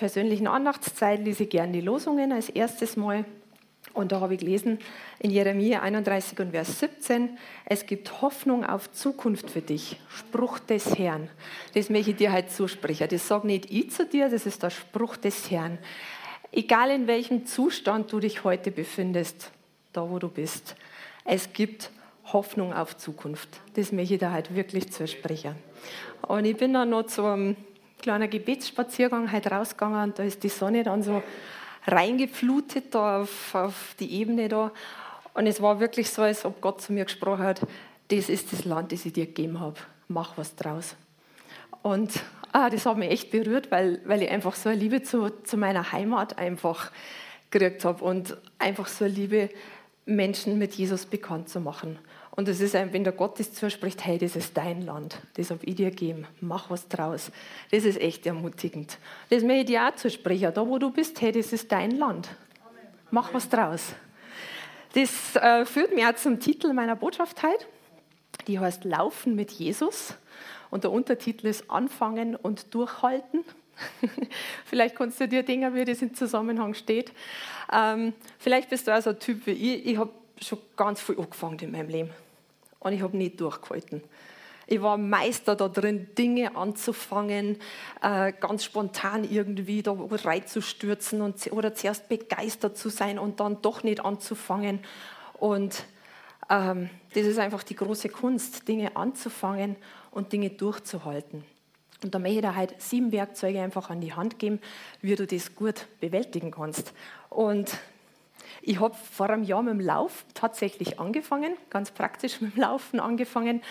persönlichen Andachtszeit lese ich gerne die Losungen als erstes Mal. Und da habe ich gelesen in Jeremia 31 und Vers 17, es gibt Hoffnung auf Zukunft für dich, Spruch des Herrn. Das möchte ich dir heute zusprechen. Das sage nicht ich zu dir, das ist der Spruch des Herrn. Egal in welchem Zustand du dich heute befindest, da wo du bist, es gibt Hoffnung auf Zukunft. Das möchte ich dir heute wirklich zusprechen. Und ich bin dann noch zu einem kleiner Gebetsspaziergang heute rausgegangen und da ist die Sonne dann so reingeflutet da auf, auf die Ebene da. Und es war wirklich so, als ob Gott zu mir gesprochen hat, das ist das Land, das ich dir gegeben habe. Mach was draus. Und ah, das hat mich echt berührt, weil, weil ich einfach so eine Liebe zu, zu meiner Heimat einfach gekriegt habe und einfach so eine Liebe, Menschen mit Jesus bekannt zu machen. Und es ist, wenn der Gott das zuspricht, hey, das ist dein Land, das habe ich dir gegeben, mach was draus. Das ist echt ermutigend. Das möchte ich dir auch zusprechen. Da, wo du bist, hey, das ist dein Land. Mach was draus. Das äh, führt mich auch zum Titel meiner Botschaft heute. Die heißt Laufen mit Jesus. Und der Untertitel ist Anfangen und Durchhalten. vielleicht kannst du dir denken, wie das im Zusammenhang steht. Ähm, vielleicht bist du auch so ein Typ wie ich. Ich habe schon ganz viel angefangen in meinem Leben. Und ich habe nicht durchgehalten. Ich war Meister da drin, Dinge anzufangen, äh, ganz spontan irgendwie da reinzustürzen und, oder zuerst begeistert zu sein und dann doch nicht anzufangen. Und ähm, das ist einfach die große Kunst, Dinge anzufangen und Dinge durchzuhalten. Und da möchte ich dir heute sieben Werkzeuge einfach an die Hand geben, wie du das gut bewältigen kannst. Und ich habe vor einem Jahr mit dem Lauf tatsächlich angefangen, ganz praktisch mit dem Laufen angefangen.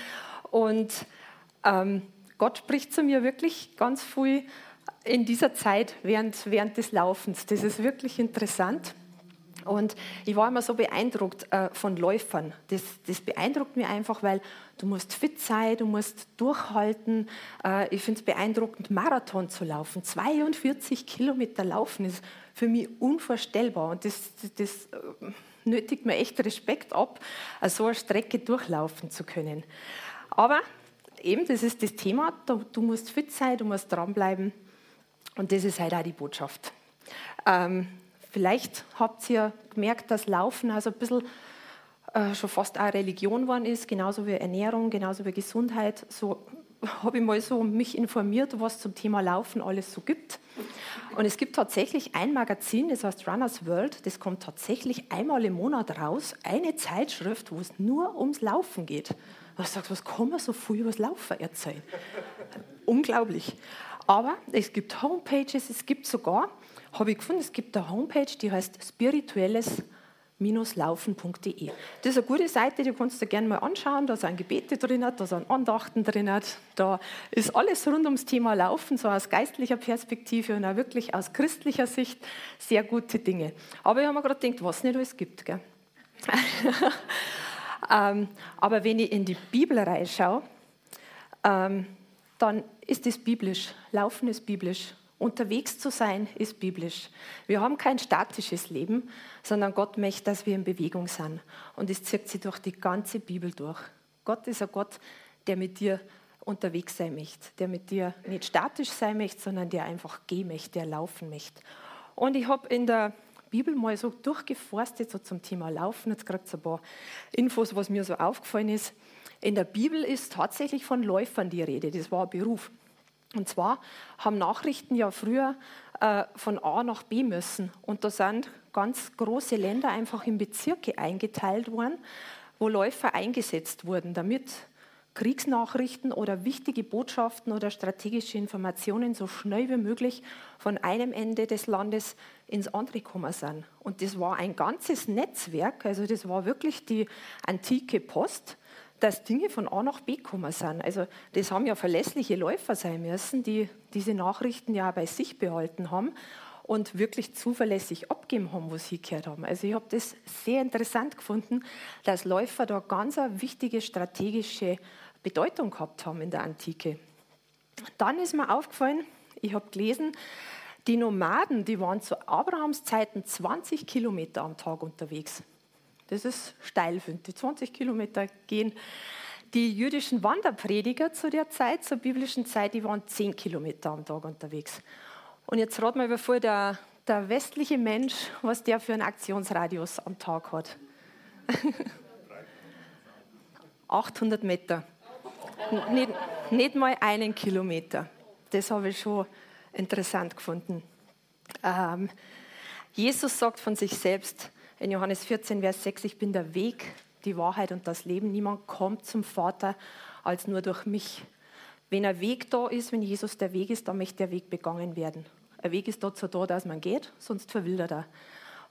Und ähm, Gott spricht zu mir wirklich ganz viel in dieser Zeit während, während des Laufens. Das ist wirklich interessant. Und ich war immer so beeindruckt äh, von Läufern. Das, das, beeindruckt mich einfach, weil du musst fit sein, du musst durchhalten. Äh, ich finde es beeindruckend, Marathon zu laufen. 42 Kilometer laufen ist für mich unvorstellbar. Und das, das, das nötigt mir echt Respekt ab, so eine Strecke durchlaufen zu können. Aber eben, das ist das Thema, du musst fit sein, du musst dranbleiben. Und das ist halt auch die Botschaft. Ähm, vielleicht habt ihr gemerkt, dass Laufen also ein bisschen äh, schon fast eine Religion geworden ist, genauso wie Ernährung, genauso wie Gesundheit. So habe ich mal so mich informiert, was zum Thema Laufen alles so gibt. Und es gibt tatsächlich ein Magazin, das heißt Runners World, das kommt tatsächlich einmal im Monat raus, eine Zeitschrift, wo es nur ums Laufen geht. Und ich sage, was kann man so viel über das Laufen erzählen? Unglaublich. Aber es gibt Homepages, es gibt sogar, habe ich gefunden, es gibt eine Homepage, die heißt spirituelles laufen.de. Das ist eine gute Seite, die kannst du gerne mal anschauen. Da sind Gebete drin, da sind Andachten drin, da ist alles rund ums Thema Laufen, so aus geistlicher Perspektive und auch wirklich aus christlicher Sicht sehr gute Dinge. Aber ich habe mir gerade gedacht, was nicht alles gibt. Gell? ähm, aber wenn ich in die Bibel reinschaue, ähm, dann ist es biblisch. Laufen ist biblisch. Unterwegs zu sein ist biblisch. Wir haben kein statisches Leben, sondern Gott möchte, dass wir in Bewegung sind. Und es zieht sich durch die ganze Bibel durch. Gott ist ein Gott, der mit dir unterwegs sein möchte, der mit dir nicht statisch sein möchte, sondern der einfach gehen möchte, der laufen möchte. Und ich habe in der Bibel mal so durchgeforstet, so zum Thema Laufen, jetzt gerade so ein paar Infos, was mir so aufgefallen ist. In der Bibel ist tatsächlich von Läufern die Rede, das war ein Beruf. Und zwar haben Nachrichten ja früher äh, von A nach B müssen. Und da sind ganz große Länder einfach in Bezirke eingeteilt worden, wo Läufer eingesetzt wurden, damit Kriegsnachrichten oder wichtige Botschaften oder strategische Informationen so schnell wie möglich von einem Ende des Landes ins andere gekommen sind. Und das war ein ganzes Netzwerk, also das war wirklich die antike Post dass Dinge von A nach B gekommen sind. Also das haben ja verlässliche Läufer sein müssen, die diese Nachrichten ja bei sich behalten haben. und wirklich zuverlässig abgeben haben, was sie gehört haben. Also ich habe das sehr interessant gefunden, dass Läufer da ganz eine wichtige strategische Bedeutung gehabt haben in der Antike. Dann ist mir aufgefallen, ich habe gelesen, die Nomaden, die waren zu Abrahams Zeiten 20 Kilometer am Tag unterwegs. Das ist steil, finde ich. 20 Kilometer gehen. Die jüdischen Wanderprediger zu der Zeit, zur biblischen Zeit, die waren 10 Kilometer am Tag unterwegs. Und jetzt rat mal, bevor der, der westliche Mensch, was der für einen Aktionsradius am Tag hat. 800 Meter. Nicht, nicht mal einen Kilometer. Das habe ich schon interessant gefunden. Ähm, Jesus sagt von sich selbst in Johannes 14, Vers 6, ich bin der Weg, die Wahrheit und das Leben. Niemand kommt zum Vater als nur durch mich. Wenn ein Weg da ist, wenn Jesus der Weg ist, dann möchte der Weg begangen werden. Ein Weg ist dazu da, dass man geht, sonst verwildert er.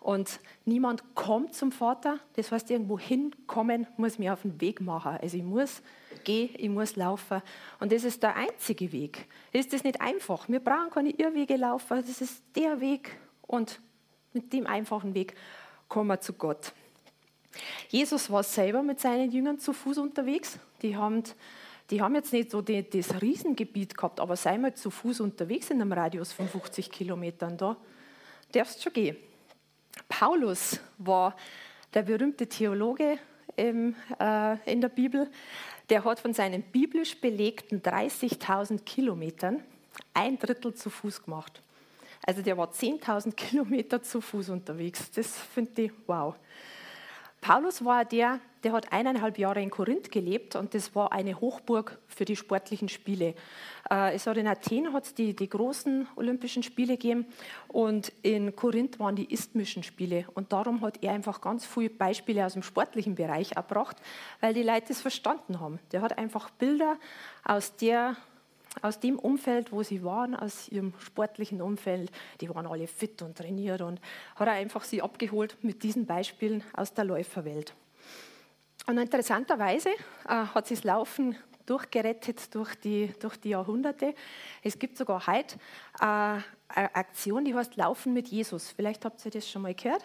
Und niemand kommt zum Vater, das heißt, irgendwo hinkommen muss mir auf den Weg machen. Also ich muss gehen, ich muss laufen. Und das ist der einzige Weg. Ist das nicht einfach? Wir brauchen keine Irrwege laufen, das ist der Weg. Und mit dem einfachen Weg kommen wir zu Gott. Jesus war selber mit seinen Jüngern zu Fuß unterwegs. Die haben, die haben jetzt nicht so die, das Riesengebiet gehabt, aber sei mal zu Fuß unterwegs in einem Radius von 50 Kilometern, da darfst du schon gehen. Paulus war der berühmte Theologe im, äh, in der Bibel. Der hat von seinen biblisch belegten 30.000 Kilometern ein Drittel zu Fuß gemacht. Also der war 10.000 Kilometer zu Fuß unterwegs. Das finde ich wow. Paulus war der, der hat eineinhalb Jahre in Korinth gelebt und das war eine Hochburg für die sportlichen Spiele. Äh, es hat in Athen hat's die, die großen Olympischen Spiele gegeben und in Korinth waren die isthmischen Spiele und darum hat er einfach ganz viele Beispiele aus dem sportlichen Bereich erbracht, weil die Leute es verstanden haben. Der hat einfach Bilder aus der aus dem Umfeld, wo sie waren, aus ihrem sportlichen Umfeld, die waren alle fit und trainiert und hat er einfach sie abgeholt mit diesen Beispielen aus der Läuferwelt. Und interessanterweise äh, hat sie das Laufen durchgerettet durch die, durch die Jahrhunderte. Es gibt sogar heute äh, eine Aktion, die heißt Laufen mit Jesus. Vielleicht habt ihr das schon mal gehört.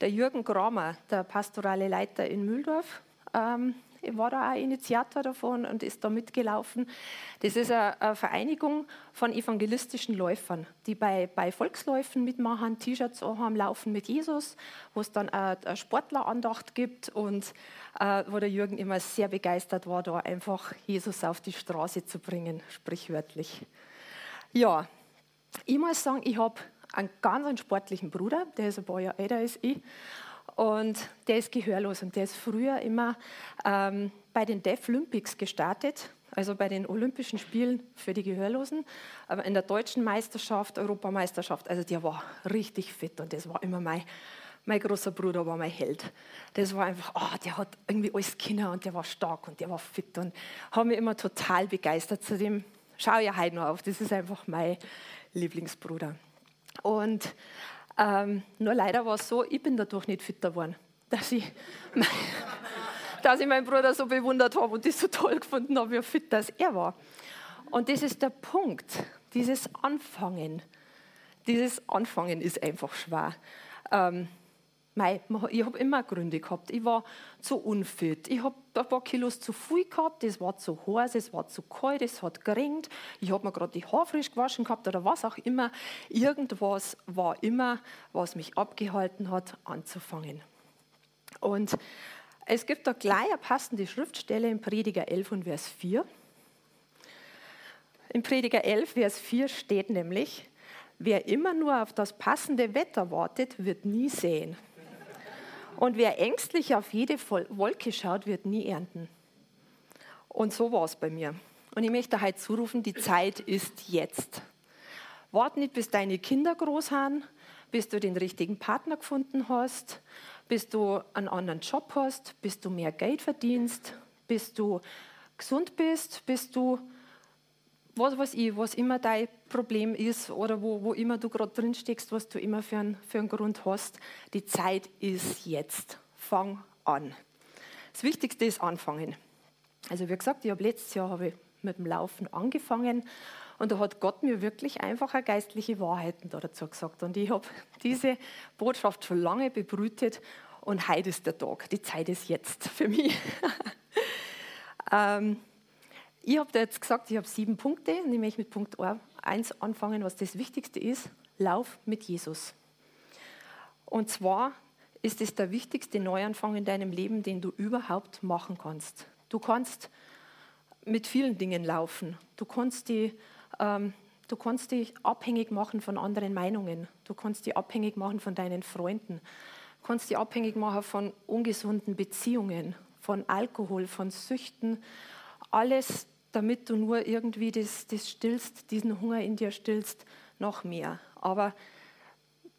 Der Jürgen Kramer, der pastorale Leiter in Mühldorf, ähm, war da auch Initiator davon und ist da mitgelaufen. Das ist eine, Vereinigung von evangelistischen Läufern, die bei, bei Volksläufen mitmachen, T-Shirts haben, laufen mit Jesus, wo es dann eine Sportlerandacht gibt und äh, wo der Jürgen immer sehr begeistert war, da einfach Jesus auf die Straße zu bringen, sprichwörtlich. Ja, ich muss sagen, ich habe einen ganz sportlichen Bruder, der ist ein paar Jahre älter als ich. Und der ist gehörlos und der ist früher immer ähm, bei den Deaf Olympics gestartet, also bei den Olympischen Spielen für die Gehörlosen, aber in der deutschen Meisterschaft, Europameisterschaft, also der war richtig fit und das war immer mein, mein großer Bruder, war mein Held. Das war einfach, oh, der hat irgendwie alles Kinder und der war stark und der war fit und hat mich immer total begeistert. Zudem schaue ich heute noch auf, das ist einfach mein Lieblingsbruder. Und ähm, nur leider war es so, ich bin dadurch nicht fitter geworden, dass ich, mein, dass ich meinen Bruder so bewundert habe und das so toll gefunden habe, wie fit das er war. Und das ist der Punkt, dieses Anfangen. Dieses Anfangen ist einfach schwer. Ähm, Mei, ich habe immer Gründe gehabt. Ich war zu unfit. Ich habe ein paar Kilos zu viel gehabt. Es war zu heiß, es war zu kalt, es hat geringt. Ich habe mir gerade die Haare frisch gewaschen gehabt oder was auch immer. Irgendwas war immer, was mich abgehalten hat, anzufangen. Und es gibt da gleich eine passende Schriftstelle in Prediger 11 und Vers 4. In Prediger 11, Vers 4 steht nämlich, wer immer nur auf das passende Wetter wartet, wird nie sehen. Und wer ängstlich auf jede Wolke schaut, wird nie ernten. Und so war es bei mir. Und ich möchte heute zurufen, die Zeit ist jetzt. Wart nicht, bis deine Kinder groß sind, bis du den richtigen Partner gefunden hast, bis du einen anderen Job hast, bis du mehr Geld verdienst, bis du gesund bist, bis du was weiß ich, was immer dein Problem ist oder wo, wo immer du gerade drin steckst, was du immer für, ein, für einen Grund hast, die Zeit ist jetzt. Fang an. Das Wichtigste ist anfangen. Also wie gesagt, ich habe letztes Jahr habe ich mit dem Laufen angefangen Und da hat Gott mir wirklich einfache geistliche Wahrheiten dazu gesagt. Und ich habe diese Botschaft schon lange bebrütet und heute ist der Tag. Die Zeit ist jetzt für mich. ähm, ich habe da jetzt gesagt, ich habe sieben Punkte und ich möchte mit Punkt 1 anfangen, was das Wichtigste ist. Lauf mit Jesus. Und zwar ist es der wichtigste Neuanfang in deinem Leben, den du überhaupt machen kannst. Du kannst mit vielen Dingen laufen. Du kannst die, ähm, du kannst dich abhängig machen von anderen Meinungen. Du kannst dich abhängig machen von deinen Freunden. Du kannst dich abhängig machen von ungesunden Beziehungen, von Alkohol, von Süchten. Alles, damit du nur irgendwie das, das stillst, diesen Hunger in dir stillst, noch mehr. Aber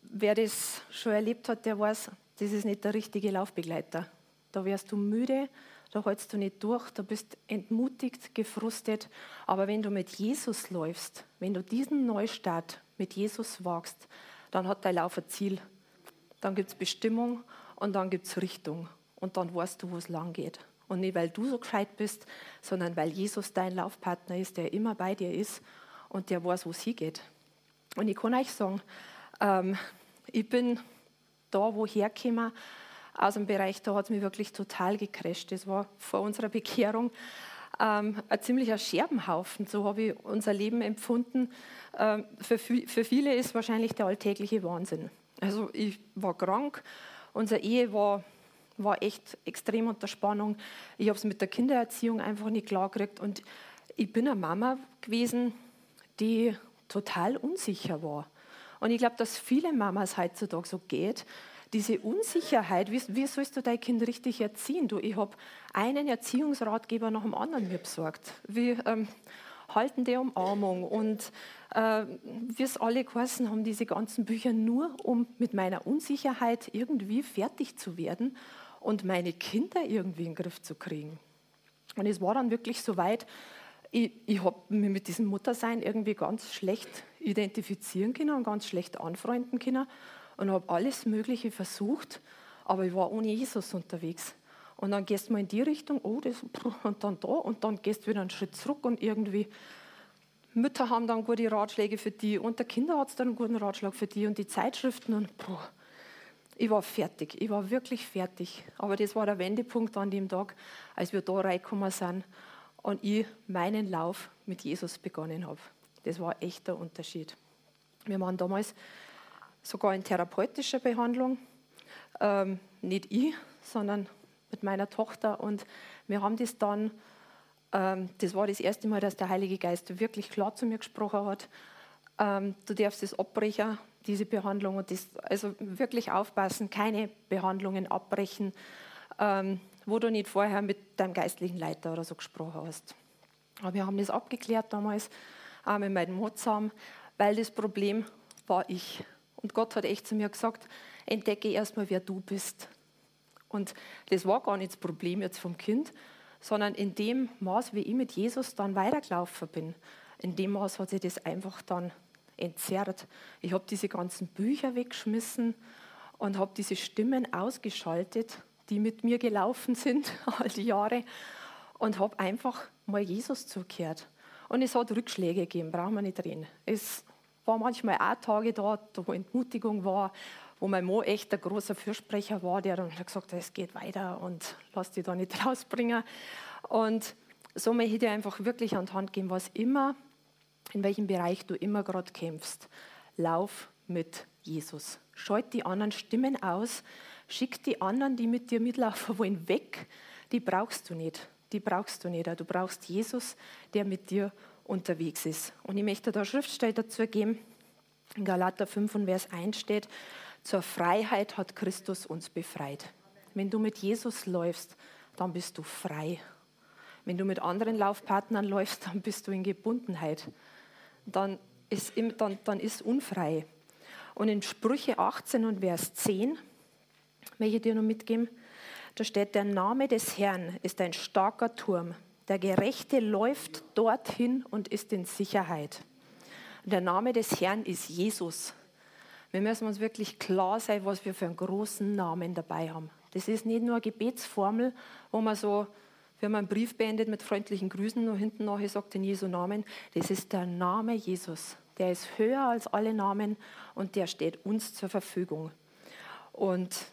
wer das schon erlebt hat, der weiß, das ist nicht der richtige Laufbegleiter. Da wärst du müde, da hältst du nicht durch, da bist entmutigt, gefrustet. Aber wenn du mit Jesus läufst, wenn du diesen Neustart mit Jesus wagst, dann hat dein Lauf ein Ziel. Dann gibt es Bestimmung und dann gibt es Richtung. Und dann weißt du, wo es lang geht. Und nicht, weil du so gescheit bist, sondern weil Jesus dein Laufpartner ist, der immer bei dir ist und der weiß, wo es hingeht. Und ich kann euch sagen, ähm, ich bin da, wo hergekommen, aus dem Bereich, da hat es mich wirklich total gecrasht. Das war vor unserer Bekehrung ähm, ein ziemlicher Scherbenhaufen. So habe ich unser Leben empfunden. Ähm, für, für viele ist wahrscheinlich der alltägliche Wahnsinn. Also ich war krank, unsere Ehe war, war echt extrem unter Spannung. Ich habe es mit der Kindererziehung einfach nicht klargekriegt und ich bin eine Mama gewesen, die total unsicher war. Und ich glaube, dass viele Mamas heutzutage so geht, diese Unsicherheit, wie, wie, sollst du dein Kind richtig erziehen? Du, ich habe einen Erziehungsratgeber nach dem anderen mir besorgt. Wie ähm, halten die Umarmung und äh, wie es alle geheißen haben, diese ganzen Bücher nur, um mit meiner Unsicherheit irgendwie fertig zu werden und meine Kinder irgendwie in den Griff zu kriegen. Und es war dann wirklich so weit, ich, ich habe mich mit diesem Muttersein irgendwie ganz schlecht identifizieren können und ganz schlecht anfreunden können und habe alles Mögliche versucht, aber ich war ohne Jesus unterwegs. Und dann gehst du mal in die Richtung, oh, das, und dann da, und dann gehst du wieder einen Schritt zurück und irgendwie, Mütter haben dann gute Ratschläge für die und der Kinder hat dann einen guten Ratschlag für die und die Zeitschriften und boah, ich war fertig, ich war wirklich fertig. Aber das war der Wendepunkt an dem Tag, als wir da reingekommen sind und ich meinen Lauf mit Jesus begonnen habe. Das war echt der Unterschied. Wir waren damals sogar in therapeutischer Behandlung, ähm, nicht ich, sondern mit meiner Tochter. Und wir haben das dann, ähm, das war das erste Mal, dass der Heilige Geist wirklich klar zu mir gesprochen hat. Ähm, du darfst das abbrechen, diese Behandlung, und das, also wirklich aufpassen, keine Behandlungen abbrechen. Ähm, wo du nicht vorher mit deinem geistlichen Leiter oder so gesprochen hast. Aber wir haben das abgeklärt damals, auch mit meinem Mann zusammen, weil das Problem war ich. Und Gott hat echt zu mir gesagt, entdecke erstmal, wer du bist. Und das war gar nicht das Problem jetzt vom Kind, sondern in dem Maß, wie ich mit Jesus dann weitergelaufen bin, in dem Maß hat sich das einfach dann entzerrt. Ich habe diese ganzen Bücher weggeschmissen und habe diese Stimmen ausgeschaltet die mit mir gelaufen sind all die Jahre und habe einfach mal Jesus zugehört. Und es hat Rückschläge gegeben, brauchen wir nicht reden. Es war manchmal auch Tage da, wo Entmutigung war, wo mein Mann echt ein großer Fürsprecher war, der dann gesagt hat, es geht weiter und lass dich da nicht rausbringen. Und so möchte ich einfach wirklich an die Hand geben, was immer, in welchem Bereich du immer gerade kämpfst, lauf mit Jesus. Scheut die anderen Stimmen aus, Schick die anderen, die mit dir mitlaufen wollen, weg. Die brauchst du nicht. Die brauchst du nicht. Du brauchst Jesus, der mit dir unterwegs ist. Und ich möchte da Schriftstelle dazu geben. In Galater 5 und Vers 1 steht, zur Freiheit hat Christus uns befreit. Wenn du mit Jesus läufst, dann bist du frei. Wenn du mit anderen Laufpartnern läufst, dann bist du in Gebundenheit. Dann ist, dann, dann ist unfrei. Und in Sprüche 18 und Vers 10 möchte ich dir noch mitgeben. Da steht, der Name des Herrn ist ein starker Turm. Der Gerechte läuft dorthin und ist in Sicherheit. Der Name des Herrn ist Jesus. Wir müssen uns wirklich klar sein, was wir für einen großen Namen dabei haben. Das ist nicht nur eine Gebetsformel, wo man so Wir haben einen Brief beendet mit freundlichen Grüßen und hinten nachher sagt in Jesu Namen, das ist der Name Jesus. Der ist höher als alle Namen und der steht uns zur Verfügung. Und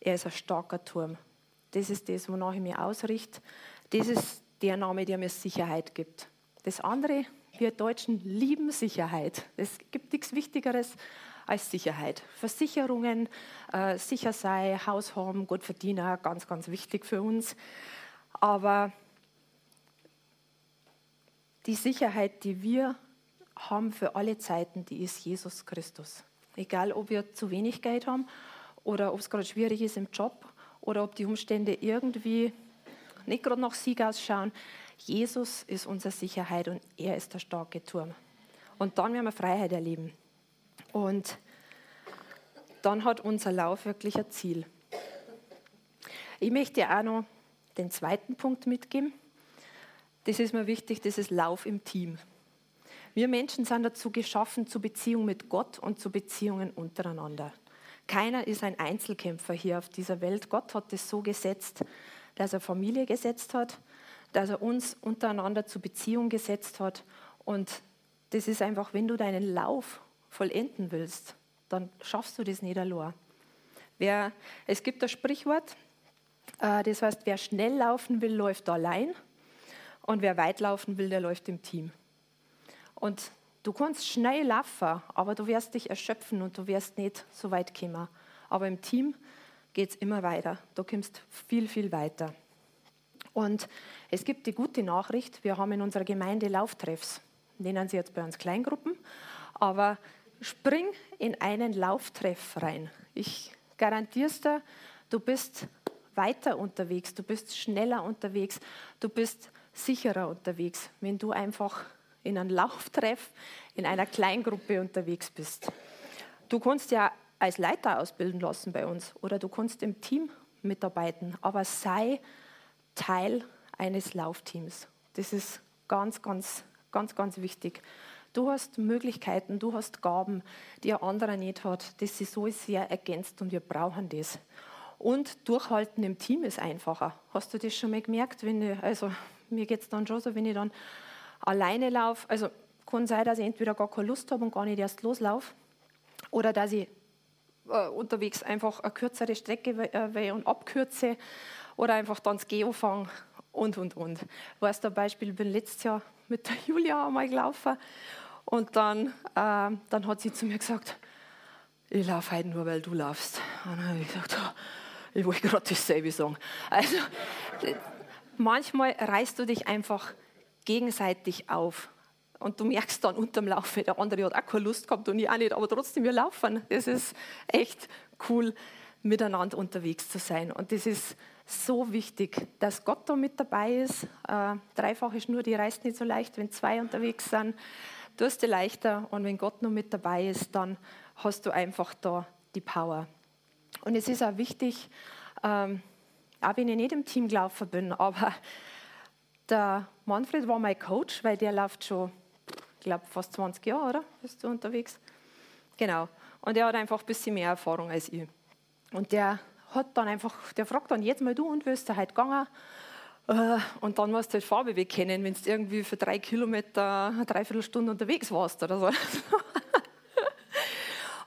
er ist ein starker Turm. Das ist das, wonach ich mich ausrichte. Das ist der Name, der mir Sicherheit gibt. Das andere, wir Deutschen lieben Sicherheit. Es gibt nichts Wichtigeres als Sicherheit. Versicherungen, äh, sicher sein, Haus haben, gut verdienen, ganz, ganz wichtig für uns. Aber die Sicherheit, die wir haben für alle Zeiten, die ist Jesus Christus. Egal, ob wir zu wenig Geld haben oder ob es gerade schwierig ist im Job oder ob die Umstände irgendwie nicht gerade nach Sieg ausschauen. Jesus ist unsere Sicherheit und er ist der starke Turm. Und dann werden wir Freiheit erleben. Und dann hat unser Lauf wirklich ein Ziel. Ich möchte auch noch den zweiten Punkt mitgeben. Das ist mir wichtig, das ist Lauf im Team. Wir Menschen sind dazu geschaffen, zu Beziehungen mit Gott und zu Beziehungen untereinander. Keiner ist ein Einzelkämpfer hier auf dieser Welt. Gott hat es so gesetzt, dass er Familie gesetzt hat, dass er uns untereinander zu Beziehung gesetzt hat. Und das ist einfach, wenn du deinen Lauf vollenden willst, dann schaffst du das nicht allein. Wer, es gibt das Sprichwort, das heißt, wer schnell laufen will, läuft allein und wer weit laufen will, der läuft im Team. Und du kannst schnell laufen, aber du wirst dich erschöpfen und du wirst nicht so weit kommen. Aber im Team geht es immer weiter. Du kommst viel, viel weiter. Und es gibt die gute Nachricht, wir haben in unserer Gemeinde Lauftreffs. Nennen sie jetzt bei uns Kleingruppen. Aber spring in einen Lauftreff rein. Ich garantiere es dir, du bist weiter unterwegs, du bist schneller unterwegs, du bist sicherer unterwegs, wenn du einfach in einem Lauftreff in einer Kleingruppe unterwegs bist. Du kannst ja als Leiter ausbilden lassen bei uns oder du kannst im Team mitarbeiten, aber sei Teil eines Laufteams. Das ist ganz, ganz, ganz, ganz wichtig. Du hast Möglichkeiten, du hast Gaben, die ein anderer nicht hat. Das ist so sehr ergänzt und wir brauchen das. Und Durchhalten im Team ist einfacher. Hast du das schon mal gemerkt? Wenn ich, also mir geht es dann schon so, wenn ich dann alleine laufe. Also kann sein, dass ich entweder gar keine Lust habe und gar nicht erst loslaufe. Oder dass ich äh, unterwegs einfach eine kürzere Strecke äh, und abkürze. Oder einfach dann das Geo fange und, und, und. Weißt du, Beispiel, ich bin letztes Jahr mit der Julia einmal gelaufen und dann, äh, dann hat sie zu mir gesagt, ich laufe heute nur, weil du laufst. Und dann habe ich gesagt, oh, ich wollte gerade dasselbe sagen. Also, manchmal reißt du dich einfach gegenseitig auf. Und du merkst dann unterm Laufe, der andere hat auch keine Lust gehabt und ich auch nicht, aber trotzdem, wir laufen. Das ist echt cool, miteinander unterwegs zu sein. Und das ist so wichtig, dass Gott da mit dabei ist. Äh, dreifache Schnur, die reißt nicht so leicht, wenn zwei unterwegs sind. Du hast es leichter und wenn Gott noch mit dabei ist, dann hast du einfach da die Power. Und es ist auch wichtig, ähm, auch wenn ich nicht im Team gelaufen bin, aber der Manfred war mein Coach, weil der läuft schon, ich glaube, fast 20 Jahre, oder? Bist du unterwegs? Genau. Und er hat einfach ein bisschen mehr Erfahrung als ich. Und der hat dann einfach, der fragt dann jetzt mal du und wirst du heute gegangen? Äh, und dann musst du halt Farbe wegkennen, wenn du irgendwie für drei Kilometer eine Dreiviertelstunde unterwegs warst oder so.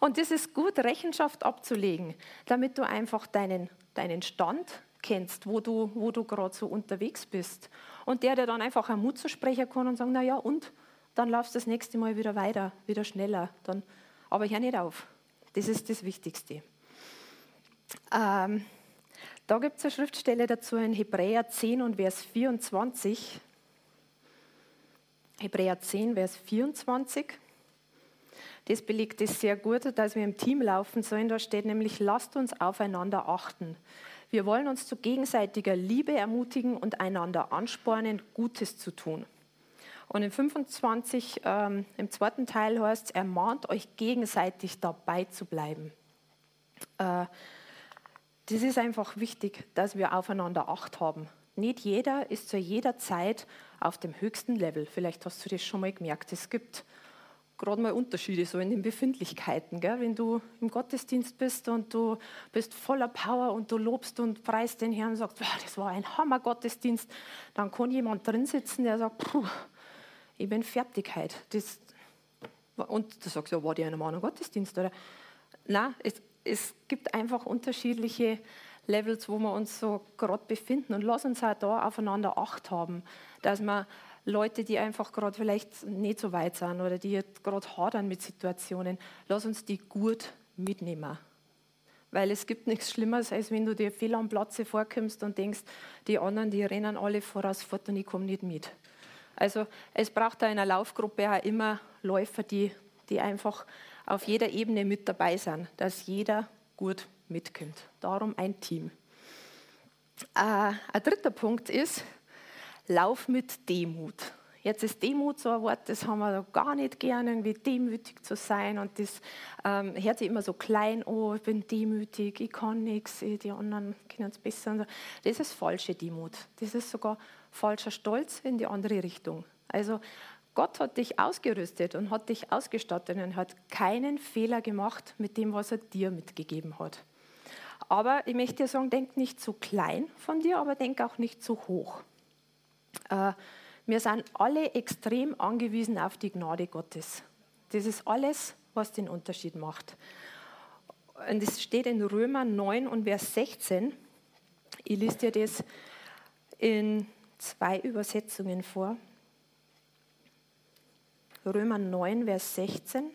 Und das ist gut, Rechenschaft abzulegen, damit du einfach deinen, deinen Stand kennst, wo du, wo du gerade so unterwegs bist. Und der, der dann einfach einen Mut zu sprechen kann und sagen, na ja, und dann laufst du das nächste Mal wieder weiter, wieder schneller. Dann, aber hör nicht auf. Das ist das Wichtigste. Ähm, da gibt es eine Schriftstelle dazu in Hebräer 10 und Vers 24. Hebräer 10, Vers 24. Das belegt es sehr gut, dass wir im Team laufen sollen. Da steht nämlich, lasst uns aufeinander achten. Wir wollen uns zu gegenseitiger Liebe ermutigen und einander anspornen, Gutes zu tun. Und in 25, ähm, im zweiten Teil heißt es, ermahnt euch gegenseitig dabei zu bleiben. Äh, das ist einfach wichtig, dass wir aufeinander Acht haben. Nicht jeder ist zu jeder Zeit auf dem höchsten Level. Vielleicht hast du das schon mal gemerkt. Es gibt gerade mal Unterschiede so in den Befindlichkeiten. Gell? Wenn du im Gottesdienst bist und du bist voller Power und du lobst und preist den Herrn und sagst, das war ein Hammer-Gottesdienst, dann kann jemand drin sitzen, der sagt, Puh, ich bin fertig heute. Das, und du sagst, ja, war die in einem Gottesdienst? Oder? Nein, es, es gibt einfach unterschiedliche Levels, wo wir uns so gerade befinden. Und lass uns auch da aufeinander Acht haben, dass wir Leute, die einfach gerade vielleicht nicht so weit sind oder die gerade hadern mit Situationen, lass uns die gut mitnehmen. Weil es gibt nichts Schlimmeres, als wenn du dir fehl am Platze vorkommst und denkst, die anderen, die rennen alle voraus fort und ich komme nicht mit. Also es braucht da in einer Laufgruppe auch immer Läufer, die, die einfach auf jeder Ebene mit dabei sind, dass jeder gut mitkommt. Darum ein Team. Äh, ein dritter Punkt ist, Lauf mit Demut. Jetzt ist Demut so ein Wort, das haben wir gar nicht gern, irgendwie demütig zu sein. Und das ähm, hört sich immer so klein, oh, ich bin demütig, ich kann nichts, die anderen können es besser. Das ist falsche Demut. Das ist sogar falscher Stolz in die andere Richtung. Also Gott hat dich ausgerüstet und hat dich ausgestattet und hat keinen Fehler gemacht mit dem, was er dir mitgegeben hat. Aber ich möchte dir sagen, denk nicht zu klein von dir, aber denk auch nicht zu hoch. Äh, wir sind alle extrem angewiesen auf die Gnade Gottes. Das ist alles, was den Unterschied macht. Und es steht in Römer 9 und Vers 16. Ich lese dir das in zwei Übersetzungen vor. Römer 9, Vers 16.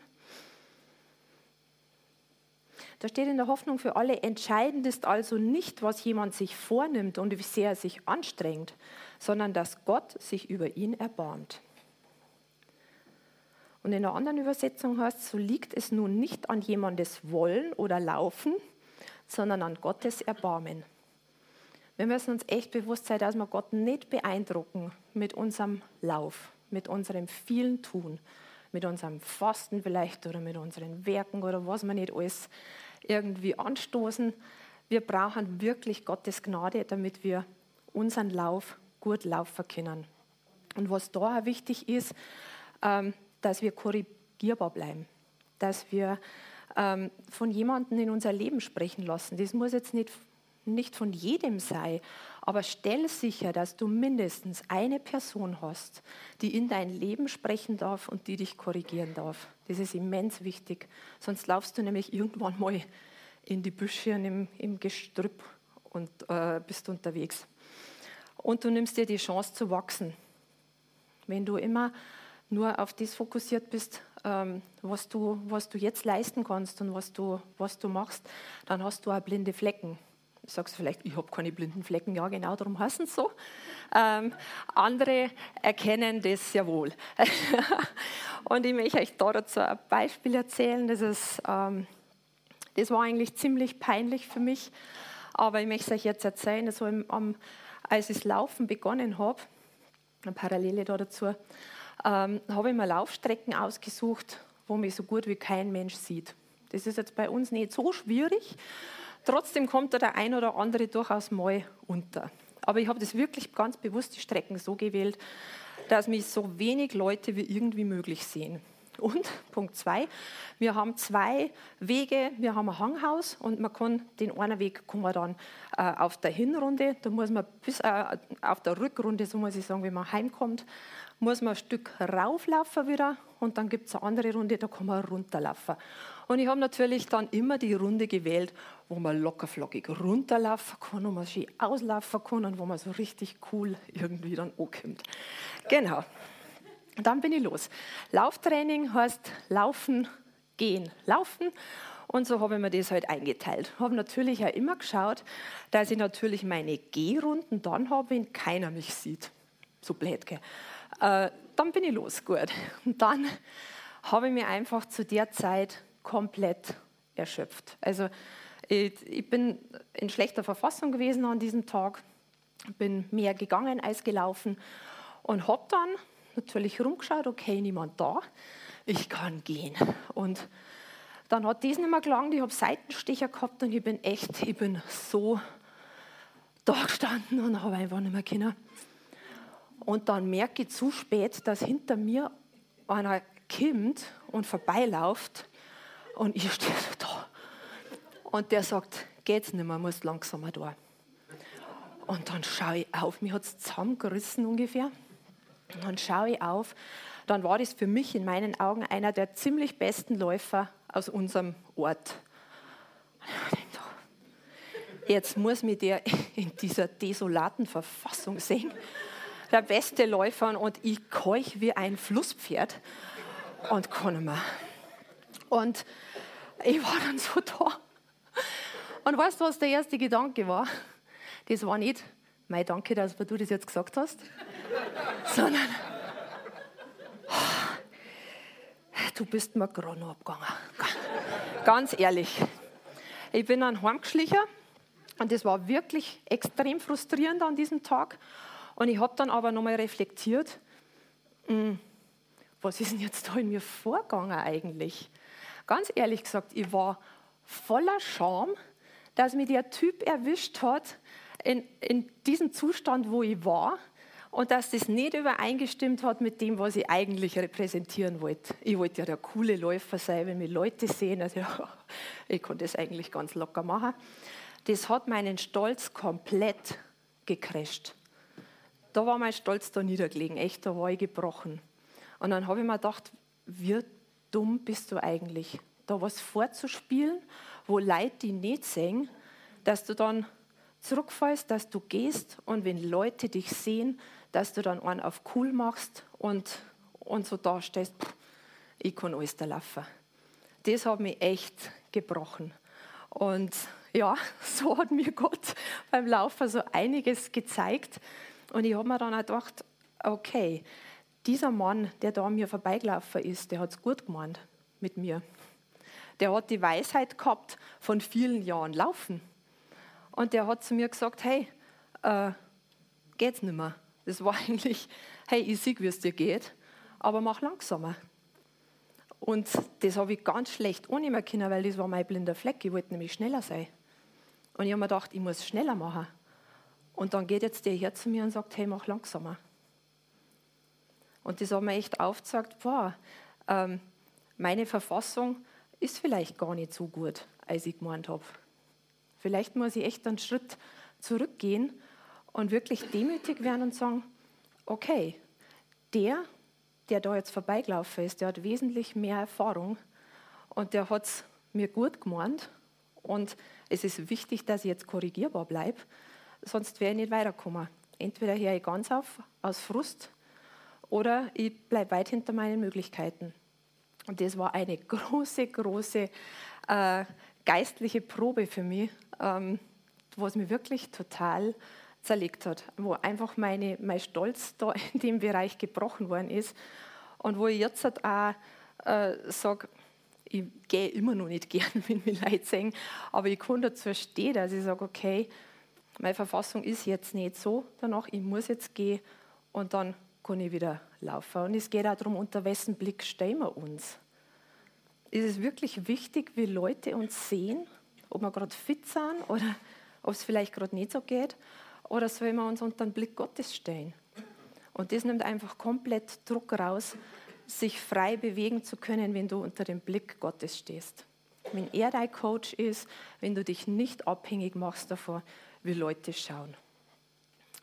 Da steht in der Hoffnung für alle, entscheidend ist also nicht, was jemand sich vornimmt und wie sehr er sich anstrengt, sondern dass Gott sich über ihn erbarmt. Und in der anderen Übersetzung heißt es, so liegt es nun nicht an jemandes Wollen oder Laufen, sondern an Gottes Erbarmen. Wir müssen uns echt bewusst sein, dass wir Gott nicht beeindrucken mit unserem Lauf, mit unserem vielen Tun, mit unserem Fasten vielleicht oder mit unseren Werken oder was wir nicht alles irgendwie anstoßen. Wir brauchen wirklich Gottes Gnade, damit wir unseren Lauf gut laufen können. Und was da auch wichtig ist, ähm, dass wir korrigierbar bleiben, dass wir ähm, von jemandem in unser Leben sprechen lassen. Das muss jetzt nicht, nicht von jedem sein, aber stell sicher, dass du mindestens eine Person hast, die in dein Leben sprechen darf und die dich korrigieren darf. Das ist immens wichtig. Sonst laufst du nämlich irgendwann mal in die Büsche und im, im Gestrüpp und äh, bist unterwegs. Und du nimmst dir die Chance zu wachsen. Wenn du immer nur auf das fokussiert bist, ähm, was, du, was du jetzt leisten kannst und was du, was du machst, dann hast du auch blinde Flecken. Du sagst vielleicht, ich habe keine blinden Flecken. Ja, genau, darum heißen es so. Ähm, andere erkennen das sehr wohl. und ich möchte euch da dazu ein Beispiel erzählen. Das, ist, ähm, das war eigentlich ziemlich peinlich für mich, aber ich möchte es euch jetzt erzählen. Also im, am, als ich das Laufen begonnen habe, eine Parallele da dazu, ähm, habe ich mir Laufstrecken ausgesucht, wo mich so gut wie kein Mensch sieht. Das ist jetzt bei uns nicht so schwierig, Trotzdem kommt da der ein oder andere durchaus mal unter. Aber ich habe das wirklich ganz bewusst die Strecken so gewählt, dass mich so wenig Leute wie irgendwie möglich sehen. Und Punkt zwei, wir haben zwei Wege. Wir haben ein Hanghaus und man kann den einen Weg kann dann äh, auf der Hinrunde, da muss man bis äh, auf der Rückrunde, so muss ich sagen, wenn man heimkommt, muss man ein Stück rauflaufen wieder und dann gibt es eine andere Runde, da kann man runterlaufen. Und ich habe natürlich dann immer die Runde gewählt, wo man lockerflockig runterlaufen kann und man schön auslaufen kann und wo man so richtig cool irgendwie dann ankommt. Genau. Dann bin ich los. Lauftraining heißt laufen, gehen, laufen. Und so habe ich mir das halt eingeteilt. Habe natürlich auch immer geschaut, dass ich natürlich meine Gehrunden dann habe, wenn keiner mich sieht. So blöd, gell? Äh, dann bin ich los, gut. Und dann habe ich mich einfach zu der Zeit komplett erschöpft. Also ich, ich bin in schlechter Verfassung gewesen an diesem Tag, bin mehr gegangen als gelaufen und habe dann natürlich rumgeschaut, okay, niemand da, ich kann gehen. Und dann hat das nicht mehr gelangt, ich habe Seitenstecher gehabt und ich bin echt, ich bin so da gestanden und habe einfach nicht mehr können. Und dann merke ich zu spät, dass hinter mir einer kommt und vorbeilauft und ich stehe da. Und der sagt, geht's nicht mehr, muss langsamer da. Und dann schaue ich auf, mir hat es zusammengerissen ungefähr. Und dann schaue ich auf, dann war das für mich in meinen Augen einer der ziemlich besten Läufer aus unserem Ort. Jetzt muss mich der in dieser desolaten Verfassung sehen. Der beste Läufer und ich keuch wie ein Flusspferd und kann mehr. Und ich war dann so da. Und weißt du, was der erste Gedanke war? Das war nicht, mein Danke, dass du das jetzt gesagt hast, sondern du bist mir gerade noch abgegangen. Ganz ehrlich. Ich bin dann heimgeschlichen und das war wirklich extrem frustrierend an diesem Tag. Und ich habe dann aber nochmal reflektiert, hm, was ist denn jetzt da in mir vorgegangen eigentlich? Ganz ehrlich gesagt, ich war voller Scham, dass mich der Typ erwischt hat in, in diesem Zustand, wo ich war und dass das nicht übereingestimmt hat mit dem, was ich eigentlich repräsentieren wollte. Ich wollte ja der coole Läufer sein, wenn mich Leute sehen. Also, ja, ich konnte das eigentlich ganz locker machen. Das hat meinen Stolz komplett gecrasht. Da war mein Stolz da niedergelegen, echt, da war ich gebrochen. Und dann habe ich mir gedacht, wie dumm bist du eigentlich, da was vorzuspielen, wo Leute die nicht sehen, dass du dann zurückfallst, dass du gehst und wenn Leute dich sehen, dass du dann einen auf cool machst und, und so dastehst, ich kann alles da laufen. Das hat mich echt gebrochen. Und ja, so hat mir Gott beim Laufen so einiges gezeigt. Und ich habe mir dann auch gedacht, okay, dieser Mann, der da an mir vorbeigelaufen ist, der hat es gut gemeint mit mir. Der hat die Weisheit gehabt von vielen Jahren Laufen. Und der hat zu mir gesagt, hey, äh, geht's nicht mehr. Das war eigentlich, hey, ich sehe, wie es dir geht, aber mach langsamer. Und das habe ich ganz schlecht annehmen können, weil das war mein blinder Fleck. Ich wollte nämlich schneller sein. Und ich habe mir gedacht, ich muss schneller machen. Und dann geht jetzt der her zu mir und sagt, hey, mach langsamer. Und das hat mir echt aufgezeigt, boah, ähm, meine Verfassung ist vielleicht gar nicht so gut, als ich gemeint habe. Vielleicht muss ich echt einen Schritt zurückgehen und wirklich demütig werden und sagen, okay, der, der da jetzt vorbeigelaufen ist, der hat wesentlich mehr Erfahrung und der hat es mir gut gemeint und es ist wichtig, dass ich jetzt korrigierbar bleibe, sonst wäre ich nicht weiterkommen. Entweder höre ich ganz auf aus Frust oder ich bleibe weit hinter meinen Möglichkeiten. Und das war eine große, große äh, geistliche Probe für mich, ähm, was mich wirklich total zerlegt hat, wo einfach meine, mein Stolz da in dem Bereich gebrochen worden ist und wo ich jetzt halt auch äh, sage, ich gehe immer noch nicht gern, wenn mir Leute sehen, aber ich kann dazu stehen, dass ich sage, okay, meine Verfassung ist jetzt nicht so danach, ich muss jetzt gehen und dann kann ich wieder laufen. Und es geht auch darum, unter wessen Blick stehen wir uns. Ist es wirklich wichtig, wie Leute uns sehen ob wir gerade fit sind oder ob es vielleicht gerade nicht so geht, oder sollen wir uns unter den Blick Gottes stellen? Und das nimmt einfach komplett Druck raus, sich frei bewegen zu können, wenn du unter dem Blick Gottes stehst. Wenn er dein Coach ist, wenn du dich nicht abhängig machst davon, wie Leute schauen.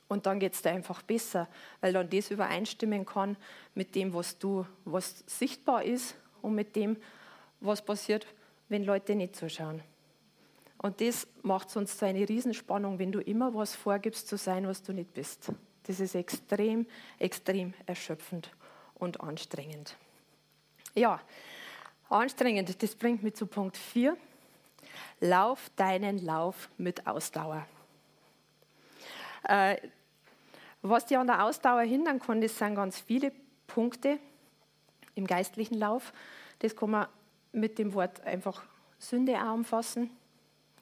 Und dann geht es dir einfach besser, weil dann das übereinstimmen kann mit dem, was du, was sichtbar ist und mit dem, was passiert, wenn Leute nicht zuschauen. Und das macht sonst so eine Riesenspannung, wenn du immer was vorgibst zu sein, was du nicht bist. Das ist extrem, extrem erschöpfend und anstrengend. Ja, anstrengend, das bringt mich zu Punkt 4. Lauf deinen Lauf mit Ausdauer. Äh, was dir an der Ausdauer hindern kann, das sind ganz viele Punkte im geistlichen Lauf. Das kann man mit dem Wort einfach Sünde auch umfassen.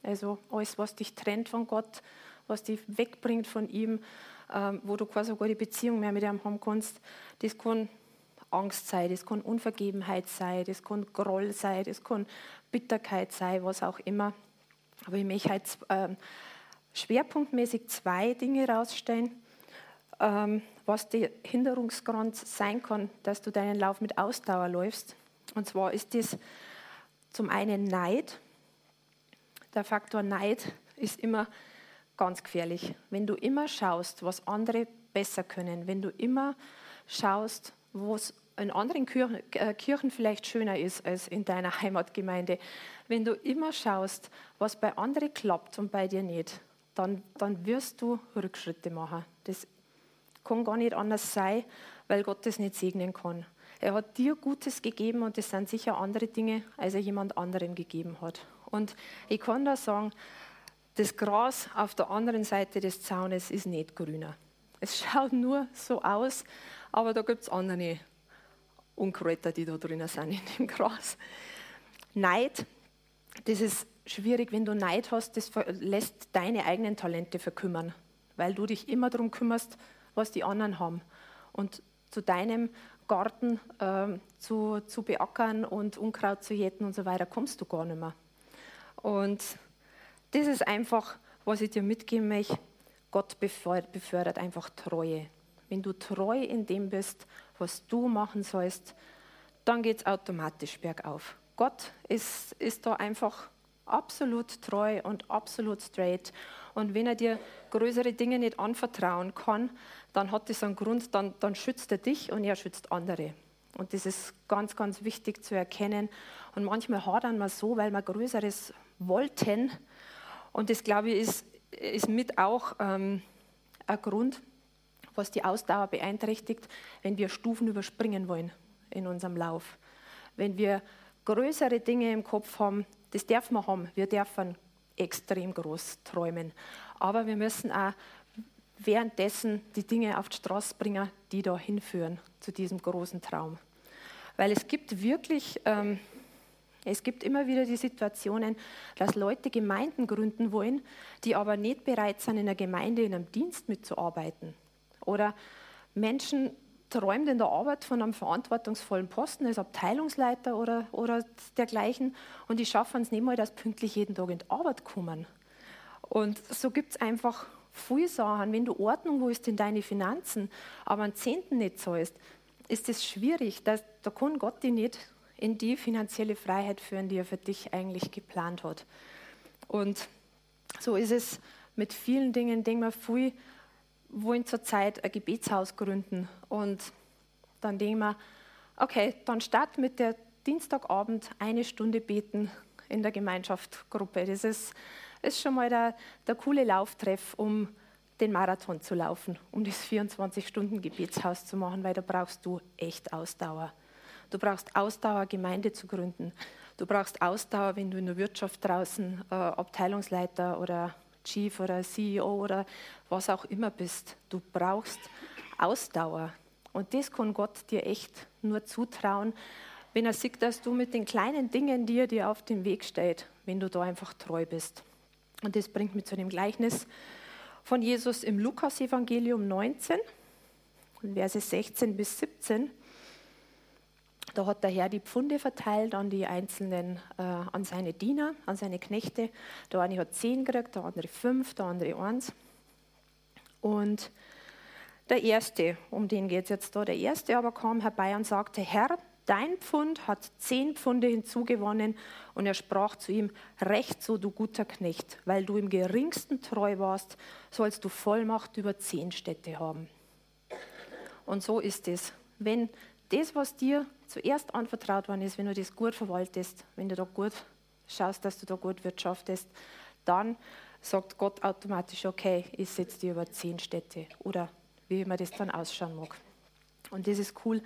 Also alles, was dich trennt von Gott, was dich wegbringt von ihm, ähm, wo du quasi sogar die Beziehung mehr mit ihm haben kannst, das kann Angst sein, das kann Unvergebenheit sein, das kann Groll sein, das kann Bitterkeit sein, was auch immer. Aber ich möchte äh, schwerpunktmäßig zwei Dinge rausstellen, äh, ähm, was der Hinderungsgrund sein kann, dass du deinen Lauf mit Ausdauer läufst. Und zwar ist das zum einen Neid. Der Faktor Neid ist immer ganz gefährlich. Wenn du immer schaust, was andere besser können, wenn du immer schaust, was in anderen Kirchen, äh, Kirchen vielleicht schöner ist als in deiner Heimatgemeinde, wenn du immer schaust, was bei anderen klappt und bei dir nicht, dann, dann wirst du Rückschritte machen. Das kann gar nicht anders sein, weil Gott das nicht segnen kann. Er hat dir Gutes gegeben und das sind sicher andere Dinge, als er jemand anderem gegeben hat. Und ich kann da sagen, das Gras auf der anderen Seite des Zaunes ist nicht grüner. Es schaut nur so aus, aber da gibt es andere Unkräuter, die da drinnen sind in dem Gras. Neid, das ist schwierig, wenn du Neid hast, das lässt deine eigenen Talente verkümmern, weil du dich immer darum kümmerst, was die anderen haben. Und zu deinem Garten äh, zu, zu beackern und Unkraut zu jäten und so weiter kommst du gar nicht mehr. Und das ist einfach, was ich dir mitgeben möchte. Gott befördert einfach Treue. Wenn du treu in dem bist, was du machen sollst, dann geht es automatisch bergauf. Gott ist, ist da einfach absolut treu und absolut straight. Und wenn er dir größere Dinge nicht anvertrauen kann, dann hat das einen Grund, dann, dann schützt er dich und er schützt andere. Und das ist ganz, ganz wichtig zu erkennen. Und manchmal hadern wir so, weil wir Größeres wollten und das, glaube ich, ist, ist mit auch ähm, ein Grund, was die Ausdauer beeinträchtigt, wenn wir Stufen überspringen wollen in unserem Lauf. Wenn wir größere Dinge im Kopf haben, das dürfen wir haben. Wir dürfen extrem groß träumen. Aber wir müssen auch währenddessen die Dinge auf die Straße bringen, die da hinführen zu diesem großen Traum. Weil es gibt wirklich ähm, es gibt immer wieder die Situationen, dass Leute Gemeinden gründen wollen, die aber nicht bereit sind, in einer Gemeinde, in einem Dienst mitzuarbeiten. Oder Menschen träumen in der Arbeit von einem verantwortungsvollen Posten als Abteilungsleiter oder, oder dergleichen und die schaffen es nicht mal, dass pünktlich jeden Tag in die Arbeit kommen. Und so gibt es einfach viele Sachen. Wenn du Ordnung willst in deine Finanzen, aber einen Zehnten nicht zahlst, ist es schwierig. Dass, da kann Gott dich nicht in die finanzielle Freiheit führen, die er für dich eigentlich geplant hat. Und so ist es mit vielen Dingen, denken wir viel, wollen zurzeit ein Gebetshaus gründen und dann denken wir, okay, dann start mit der Dienstagabend eine Stunde beten in der Gemeinschaftsgruppe. Das ist, ist schon mal der, der coole Lauftreff, um den Marathon zu laufen, um das 24-Stunden-Gebetshaus zu machen, weil da brauchst du echt Ausdauer. Du brauchst Ausdauer, Gemeinde zu gründen. Du brauchst Ausdauer, wenn du in der Wirtschaft draußen äh, Abteilungsleiter oder Chief oder CEO oder was auch immer bist. Du brauchst Ausdauer. Und das kann Gott dir echt nur zutrauen, wenn er sieht, dass du mit den kleinen Dingen, die er dir auf dem Weg stellt, wenn du da einfach treu bist. Und das bringt mich zu dem Gleichnis von Jesus im Lukas-Evangelium 19, Verse 16 bis 17. Da hat der Herr die Pfunde verteilt an die einzelnen, äh, an seine Diener, an seine Knechte. Der eine hat zehn gekriegt, der andere fünf, der andere eins. Und der erste, um den geht es jetzt da, der erste aber kam herbei und sagte, Herr, dein Pfund hat zehn Pfunde hinzugewonnen. Und er sprach zu ihm, recht so, du guter Knecht, weil du im geringsten treu warst, sollst du Vollmacht über zehn Städte haben. Und so ist es. Wenn das, was dir zuerst anvertraut worden ist, wenn du das gut verwaltest, wenn du da gut schaust, dass du da gut wirtschaftest, dann sagt Gott automatisch, okay, ich setze dir über zehn Städte oder wie immer das dann ausschauen mag. Und das ist cool,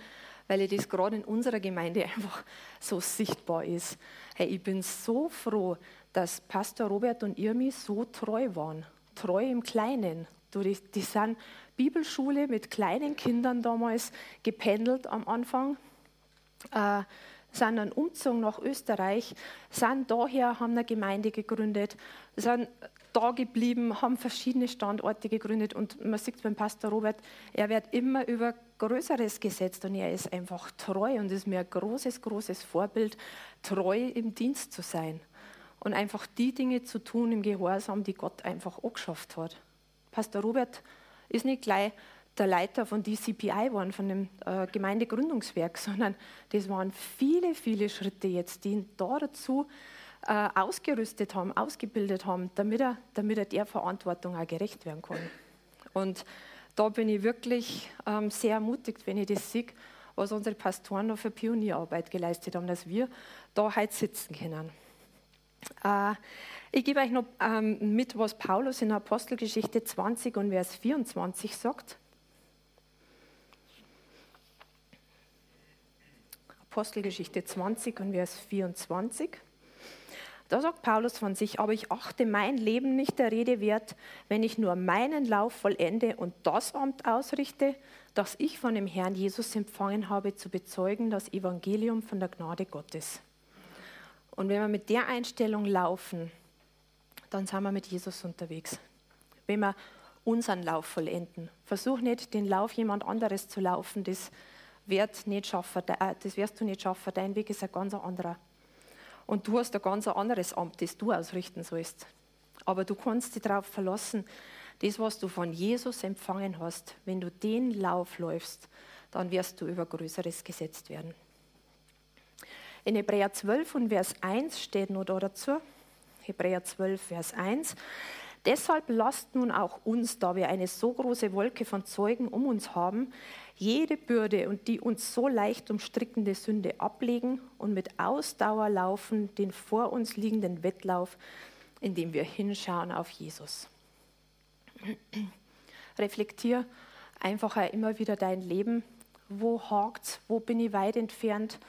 weil das gerade in unserer Gemeinde einfach so sichtbar ist. Hey, ich bin so froh, dass Pastor Robert und Irmi so treu waren. Treu im Kleinen. Die, die sind Bibelschule mit kleinen Kindern damals gependelt am Anfang, äh, sind dann umgezogen nach Österreich, sind daher, haben eine Gemeinde gegründet, sind da geblieben, haben verschiedene Standorte gegründet und man sieht beim Pastor Robert, er wird immer über Größeres gesetzt und er ist einfach treu und ist mir ein großes, großes Vorbild, treu im Dienst zu sein und einfach die Dinge zu tun im Gehorsam, die Gott einfach auch geschafft hat. Pastor Robert ist nicht gleich der Leiter von DCPI waren, von dem äh, Gemeindegründungswerk, sondern das waren viele, viele Schritte jetzt, die ihn da dazu äh, ausgerüstet haben, ausgebildet haben, damit er, damit er der Verantwortung auch gerecht werden kann. Und da bin ich wirklich ähm, sehr ermutigt, wenn ich das sehe, was unsere Pastoren noch für Pionierarbeit geleistet haben, dass wir da heute sitzen können. Äh, ich gebe euch noch ähm, mit, was Paulus in Apostelgeschichte 20 und Vers 24 sagt. Apostelgeschichte 20 und Vers 24. Da sagt Paulus von sich, aber ich achte mein Leben nicht der Rede wert, wenn ich nur meinen Lauf vollende und das Amt ausrichte, das ich von dem Herrn Jesus empfangen habe, zu bezeugen, das Evangelium von der Gnade Gottes. Und wenn wir mit der Einstellung laufen, dann sind wir mit Jesus unterwegs. Wenn wir unseren Lauf vollenden, versuch nicht, den Lauf jemand anderes zu laufen, das, wird nicht schaffen, äh, das wirst du nicht schaffen, dein Weg ist ein ganz anderer. Und du hast ein ganz anderes Amt, das du ausrichten sollst. Aber du kannst dich darauf verlassen, das, was du von Jesus empfangen hast, wenn du den Lauf läufst, dann wirst du über Größeres gesetzt werden. In Hebräer 12 und Vers 1 steht nur da dazu, Hebräer 12, Vers 1, Deshalb lasst nun auch uns, da wir eine so große Wolke von Zeugen um uns haben, jede Bürde und die uns so leicht umstrickende Sünde ablegen und mit Ausdauer laufen den vor uns liegenden Wettlauf, indem wir hinschauen auf Jesus. Reflektier einfach immer wieder dein Leben. Wo hakt's? Wo bin ich weit entfernt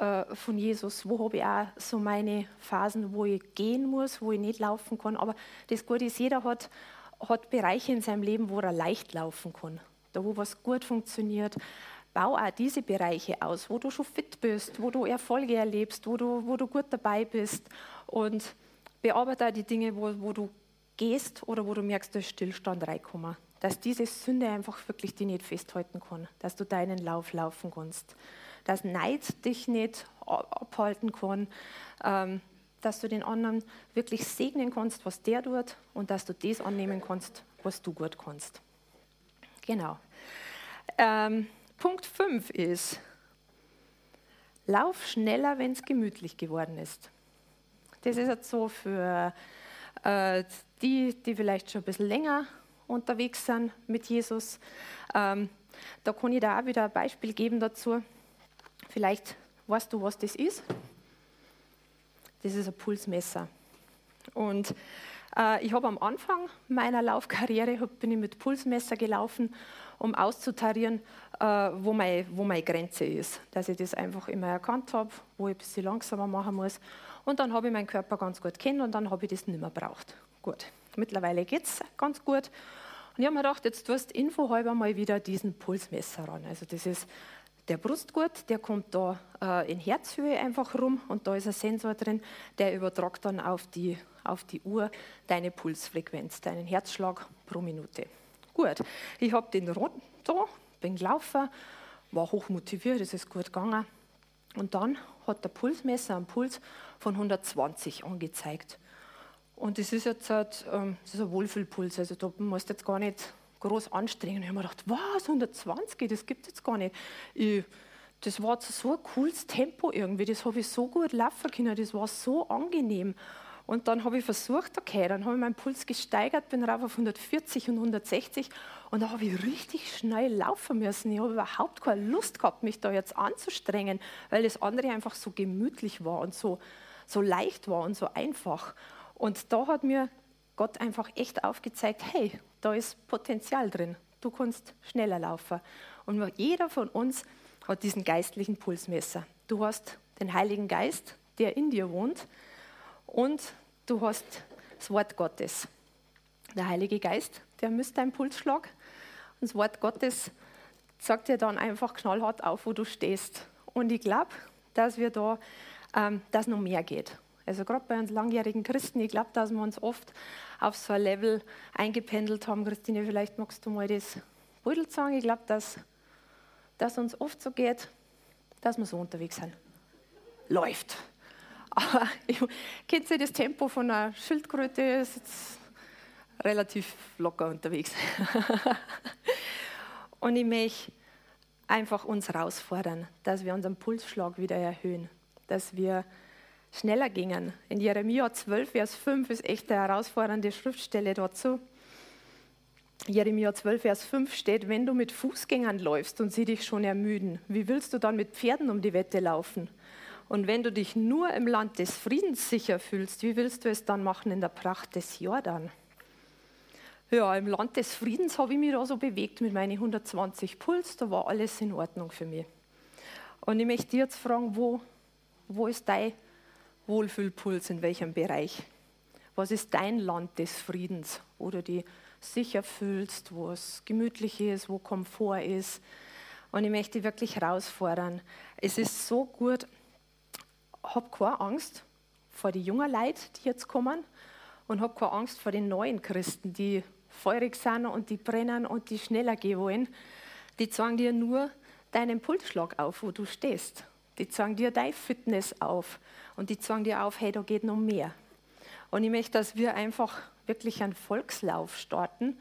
äh, von Jesus? Wo habe ich auch so meine Phasen, wo ich gehen muss, wo ich nicht laufen kann? Aber das Gute ist, jeder hat, hat Bereiche in seinem Leben, wo er leicht laufen kann da wo was gut funktioniert. Bau auch diese Bereiche aus, wo du schon fit bist, wo du Erfolge erlebst, wo du, wo du gut dabei bist und bearbeite auch die Dinge, wo, wo du gehst oder wo du merkst, da ist Stillstand reinkommen. Dass diese Sünde einfach wirklich die nicht festhalten kann, dass du deinen Lauf laufen kannst. Dass Neid dich nicht abhalten kann, ähm, dass du den anderen wirklich segnen kannst, was der tut und dass du das annehmen kannst, was du gut kannst. Genau. Ähm, Punkt 5 ist, lauf schneller, wenn es gemütlich geworden ist. Das ist jetzt so für äh, die, die vielleicht schon ein bisschen länger unterwegs sind mit Jesus. Ähm, da kann ich da auch wieder ein Beispiel geben dazu. Vielleicht weißt du, was das ist. Das ist ein Pulsmesser. Und äh, ich habe am Anfang meiner Laufkarriere bin ich mit Pulsmesser gelaufen, um auszutarieren, äh, wo, mein, wo meine Grenze ist. Dass ich das einfach immer erkannt habe, wo ich ein bisschen langsamer machen muss. Und dann habe ich meinen Körper ganz gut kennen und dann habe ich das nicht mehr braucht. Gut, mittlerweile geht es ganz gut. Und ich habe mir gedacht, jetzt tust du infohalber mal wieder diesen Pulsmesser ran. Also das ist der Brustgurt, der kommt da äh, in Herzhöhe einfach rum und da ist ein Sensor drin, der übertragt dann auf die, auf die Uhr deine Pulsfrequenz, deinen Herzschlag pro Minute. Gut, ich habe den Rot da, bin gelaufen, war hoch motiviert, es ist gut gegangen. Und dann hat der Pulsmesser einen Puls von 120 angezeigt. Und das ist jetzt halt, ähm, das ist ein Wohlfühlpuls, also da musst du jetzt gar nicht groß anstrengen. Ich habe mir gedacht, was, 120, das gibt es jetzt gar nicht. Ich, das war so ein cooles Tempo irgendwie, das habe ich so gut laufen können, das war so angenehm. Und dann habe ich versucht, okay, dann habe ich meinen Puls gesteigert, bin rauf auf 140 und 160 und da habe ich richtig schnell laufen müssen. Ich habe überhaupt keine Lust gehabt, mich da jetzt anzustrengen, weil das andere einfach so gemütlich war und so, so leicht war und so einfach. Und da hat mir Gott einfach echt aufgezeigt, hey, da ist Potenzial drin. Du kannst schneller laufen. Und jeder von uns hat diesen geistlichen Pulsmesser. Du hast den Heiligen Geist, der in dir wohnt, und du hast das Wort Gottes. Der Heilige Geist, der misst deinen Pulsschlag. Und das Wort Gottes sagt dir dann einfach knallhart auf, wo du stehst. Und ich glaube, dass wir da, ähm, dass noch mehr geht. Also gerade bei uns langjährigen Christen, ich glaube, dass wir uns oft auf so ein Level eingependelt haben. Christine, vielleicht magst du mal das Bild sagen. Ich glaube, dass das uns oft so geht, dass wir so unterwegs sind. Läuft. Aber kennt ihr das Tempo von einer Schildkröte? Ist jetzt relativ locker unterwegs. Und ich möchte einfach uns herausfordern, dass wir unseren Pulsschlag wieder erhöhen, dass wir schneller gingen. In Jeremia 12, Vers 5 ist echt eine herausfordernde Schriftstelle dazu. Jeremia 12, Vers 5 steht, wenn du mit Fußgängern läufst und sie dich schon ermüden, wie willst du dann mit Pferden um die Wette laufen? Und wenn du dich nur im Land des Friedens sicher fühlst, wie willst du es dann machen in der Pracht des Jordan? Ja, im Land des Friedens habe ich mich da so bewegt mit meinen 120 Puls, da war alles in Ordnung für mich. Und ich möchte dich jetzt fragen, wo, wo ist dein Wohlfühlpuls, in welchem Bereich? Was ist dein Land des Friedens, wo du dich sicher fühlst, wo es gemütlich ist, wo Komfort ist? Und ich möchte wirklich herausfordern. Es ist so gut, hab keine Angst vor den jungen Leuten, die jetzt kommen, und hab keine Angst vor den neuen Christen, die feurig sind und die brennen und die schneller gehen wollen. Die zeigen dir nur deinen Pulsschlag auf, wo du stehst. Die zeigen dir deine Fitness auf und die zeigen dir auf, hey, da geht noch mehr. Und ich möchte, dass wir einfach wirklich einen Volkslauf starten,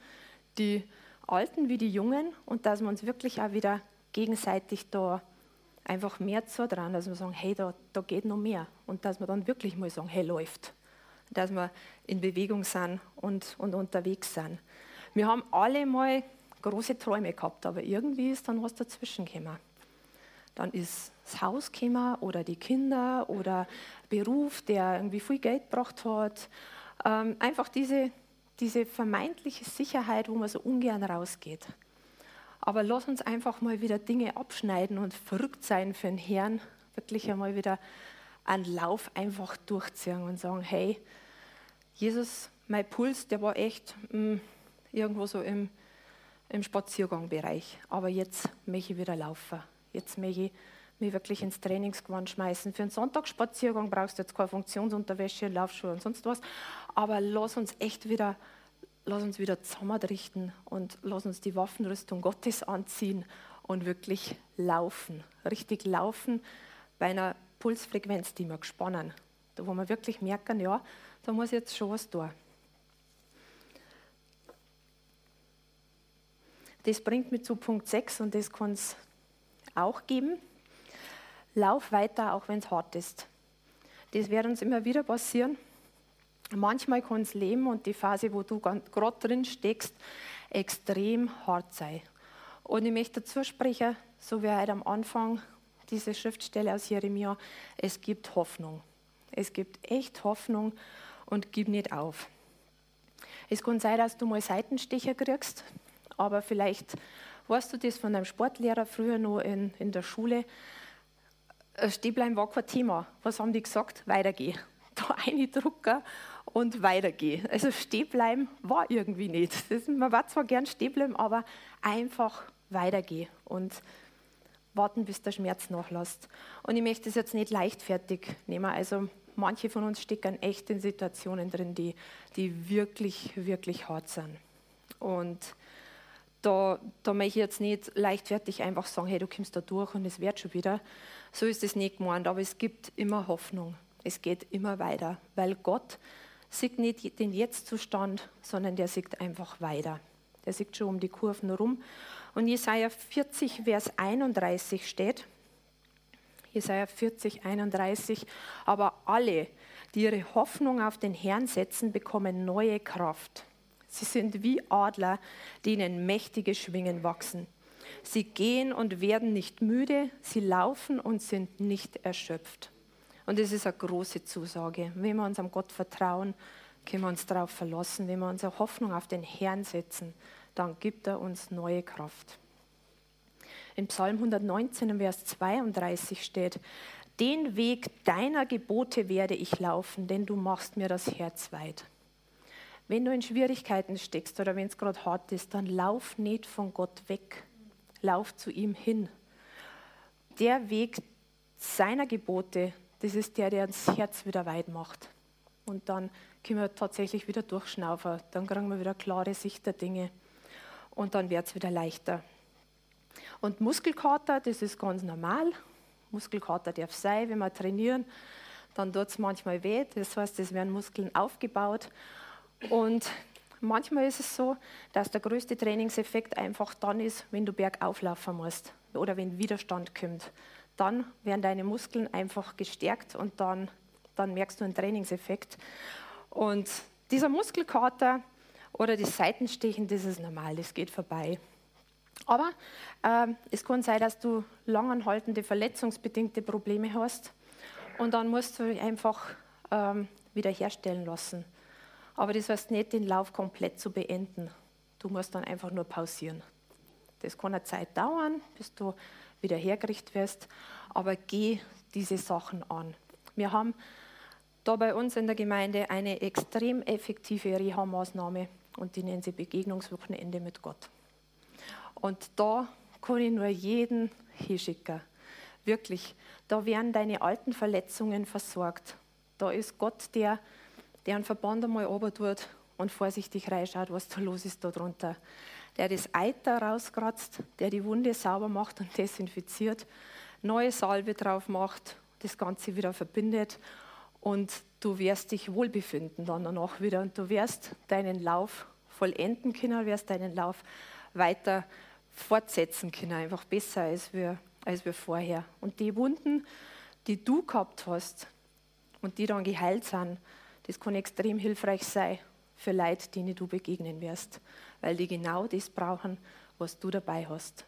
die Alten wie die Jungen, und dass wir uns wirklich auch wieder gegenseitig da einfach mehr zutrauen, dass wir sagen, hey, da, da geht noch mehr. Und dass wir dann wirklich mal sagen, hey, läuft. Dass wir in Bewegung sind und, und unterwegs sind. Wir haben alle mal große Träume gehabt, aber irgendwie ist dann was dazwischen gekommen. Dann ist das Haus gekommen oder die Kinder oder Beruf, der irgendwie viel Geld gebracht hat. Ähm, einfach diese, diese vermeintliche Sicherheit, wo man so ungern rausgeht. Aber lass uns einfach mal wieder Dinge abschneiden und verrückt sein für den Herrn, wirklich einmal wieder einen Lauf einfach durchziehen und sagen, hey, Jesus, mein Puls, der war echt mh, mm, irgendwo so im, im Spaziergangbereich. Aber jetzt möchte ich wieder laufen. Jetzt möchte ich mich wirklich ins Trainingsgewand schmeißen. Für einen Sonntagsspaziergang brauchst du jetzt keine Funktionsunterwäsche, Laufschuhe und sonst was. Aber lass uns echt wieder lass uns wieder zusammenrichten und lass uns die Waffenrüstung Gottes anziehen und wirklich laufen, richtig laufen bei einer Pulsfrequenz, die wir gespannen, da wo wir wirklich merken, ja, da muss jetzt schon was tun. Das bringt mich zu Punkt 6 und das kann es auch geben. Lauf weiter, auch wenn es hart ist. Das wird uns immer wieder passieren. Manchmal kann das Leben und die Phase, wo du gerade drin steckst, extrem hart sein. Und ich möchte dazu sprechen, so wie heute am Anfang diese Schriftstelle aus Jeremia, es gibt Hoffnung. Es gibt echt Hoffnung und gib nicht auf. Es kann sein, dass du mal Seitenstecher kriegst, aber vielleicht weißt du das von deinem Sportlehrer früher noch in, in der Schule. Stehbleiben war kein Thema. Was haben die gesagt? Weitergehen. Da drucken und weitergehen. Also stehen bleiben war irgendwie nicht. Das, man war zwar gern stehen bleiben, aber einfach weitergehen und warten, bis der Schmerz nachlässt. Und ich möchte das jetzt nicht leichtfertig nehmen. Also manche von uns stecken echt in Situationen drin, die, die wirklich, wirklich hart sind. Und da, da möchte ich jetzt nicht leichtfertig einfach sagen, hey, du kommst da durch und es wird schon wieder. So ist es nicht gemeint, aber es gibt immer Hoffnung. Es geht immer weiter, weil Gott sieht nicht den Jetztzustand, sondern der sieht einfach weiter. Der sieht schon um die Kurven rum. Und Jesaja 40, Vers 31 steht, Jesaja 40, 31, aber alle, die ihre Hoffnung auf den Herrn setzen, bekommen neue Kraft. Sie sind wie Adler, denen mächtige Schwingen wachsen. Sie gehen und werden nicht müde, sie laufen und sind nicht erschöpft. Und das ist eine große Zusage. Wenn wir unserem Gott vertrauen, können wir uns darauf verlassen. Wenn wir unsere Hoffnung auf den Herrn setzen, dann gibt er uns neue Kraft. In Psalm 119, Vers 32 steht, den Weg deiner Gebote werde ich laufen, denn du machst mir das Herz weit. Wenn du in Schwierigkeiten steckst oder wenn es gerade hart ist, dann lauf nicht von Gott weg. Lauf zu ihm hin. Der Weg seiner Gebote, das ist der, der das Herz wieder weit macht. Und dann können wir tatsächlich wieder durchschnaufen. Dann kriegen wir wieder klare Sicht der Dinge. Und dann wird es wieder leichter. Und Muskelkater, das ist ganz normal. Muskelkater darf sein, wenn wir trainieren. Dann tut es manchmal weh. Das heißt, es werden Muskeln aufgebaut. Und manchmal ist es so, dass der größte Trainingseffekt einfach dann ist, wenn du bergauf laufen musst oder wenn Widerstand kommt. Dann werden deine Muskeln einfach gestärkt und dann, dann merkst du einen Trainingseffekt. Und dieser Muskelkater oder das Seitenstechen, das ist normal, das geht vorbei. Aber äh, es kann sein, dass du langanhaltende, verletzungsbedingte Probleme hast und dann musst du einfach ähm, wiederherstellen lassen. Aber das heißt nicht, den Lauf komplett zu beenden. Du musst dann einfach nur pausieren. Das kann eine Zeit dauern, bis du wieder hergerichtet wirst, aber geh diese Sachen an. Wir haben da bei uns in der Gemeinde eine extrem effektive Reha-Maßnahme und die nennen sie Begegnungswochenende mit Gott. Und da kann ich nur jeden hinschicken. Wirklich, da werden deine alten Verletzungen versorgt. Da ist Gott, der, der einen Verband einmal tut und vorsichtig reinschaut, was da los ist da drunter. Der das Eiter rauskratzt, der die Wunde sauber macht und desinfiziert, neue Salbe drauf macht, das Ganze wieder verbindet und du wirst dich wohlbefinden dann danach wieder und du wirst deinen Lauf vollenden können, wirst deinen Lauf weiter fortsetzen können, einfach besser als wir, als wir vorher. Und die Wunden, die du gehabt hast und die dann geheilt sind, das kann extrem hilfreich sein für Leute, denen du begegnen wirst, weil die genau das brauchen, was du dabei hast.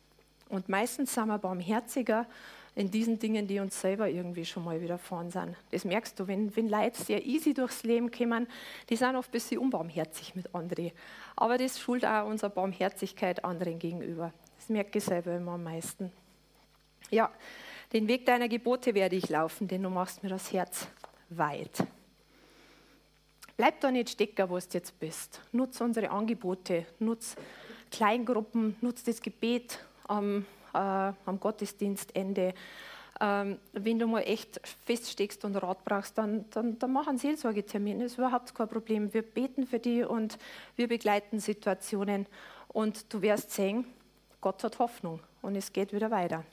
Und meistens sind wir barmherziger in diesen Dingen, die uns selber irgendwie schon mal widerfahren sind. Das merkst du, wenn, wenn Leute sehr easy durchs Leben kommen, die sind oft ein bisschen unbarmherzig mit anderen. Aber das schult auch unsere Barmherzigkeit anderen gegenüber. Das merke ich selber immer am meisten. Ja, den Weg deiner Gebote werde ich laufen, denn du machst mir das Herz weit. Bleib da nicht stecken, wo du jetzt bist. Nutz unsere Angebote, nutz Kleingruppen, nutz das Gebet am äh, am Gottesdienstende. Ähm, wenn du mal echt feststeckst und Rat brauchst, dann, dann, dann mach einen Seelsorgetermin. Das ist überhaupt kein Problem. Wir beten für dich und wir begleiten Situationen. Und du wirst sehen, Gott hat Hoffnung und es geht wieder weiter.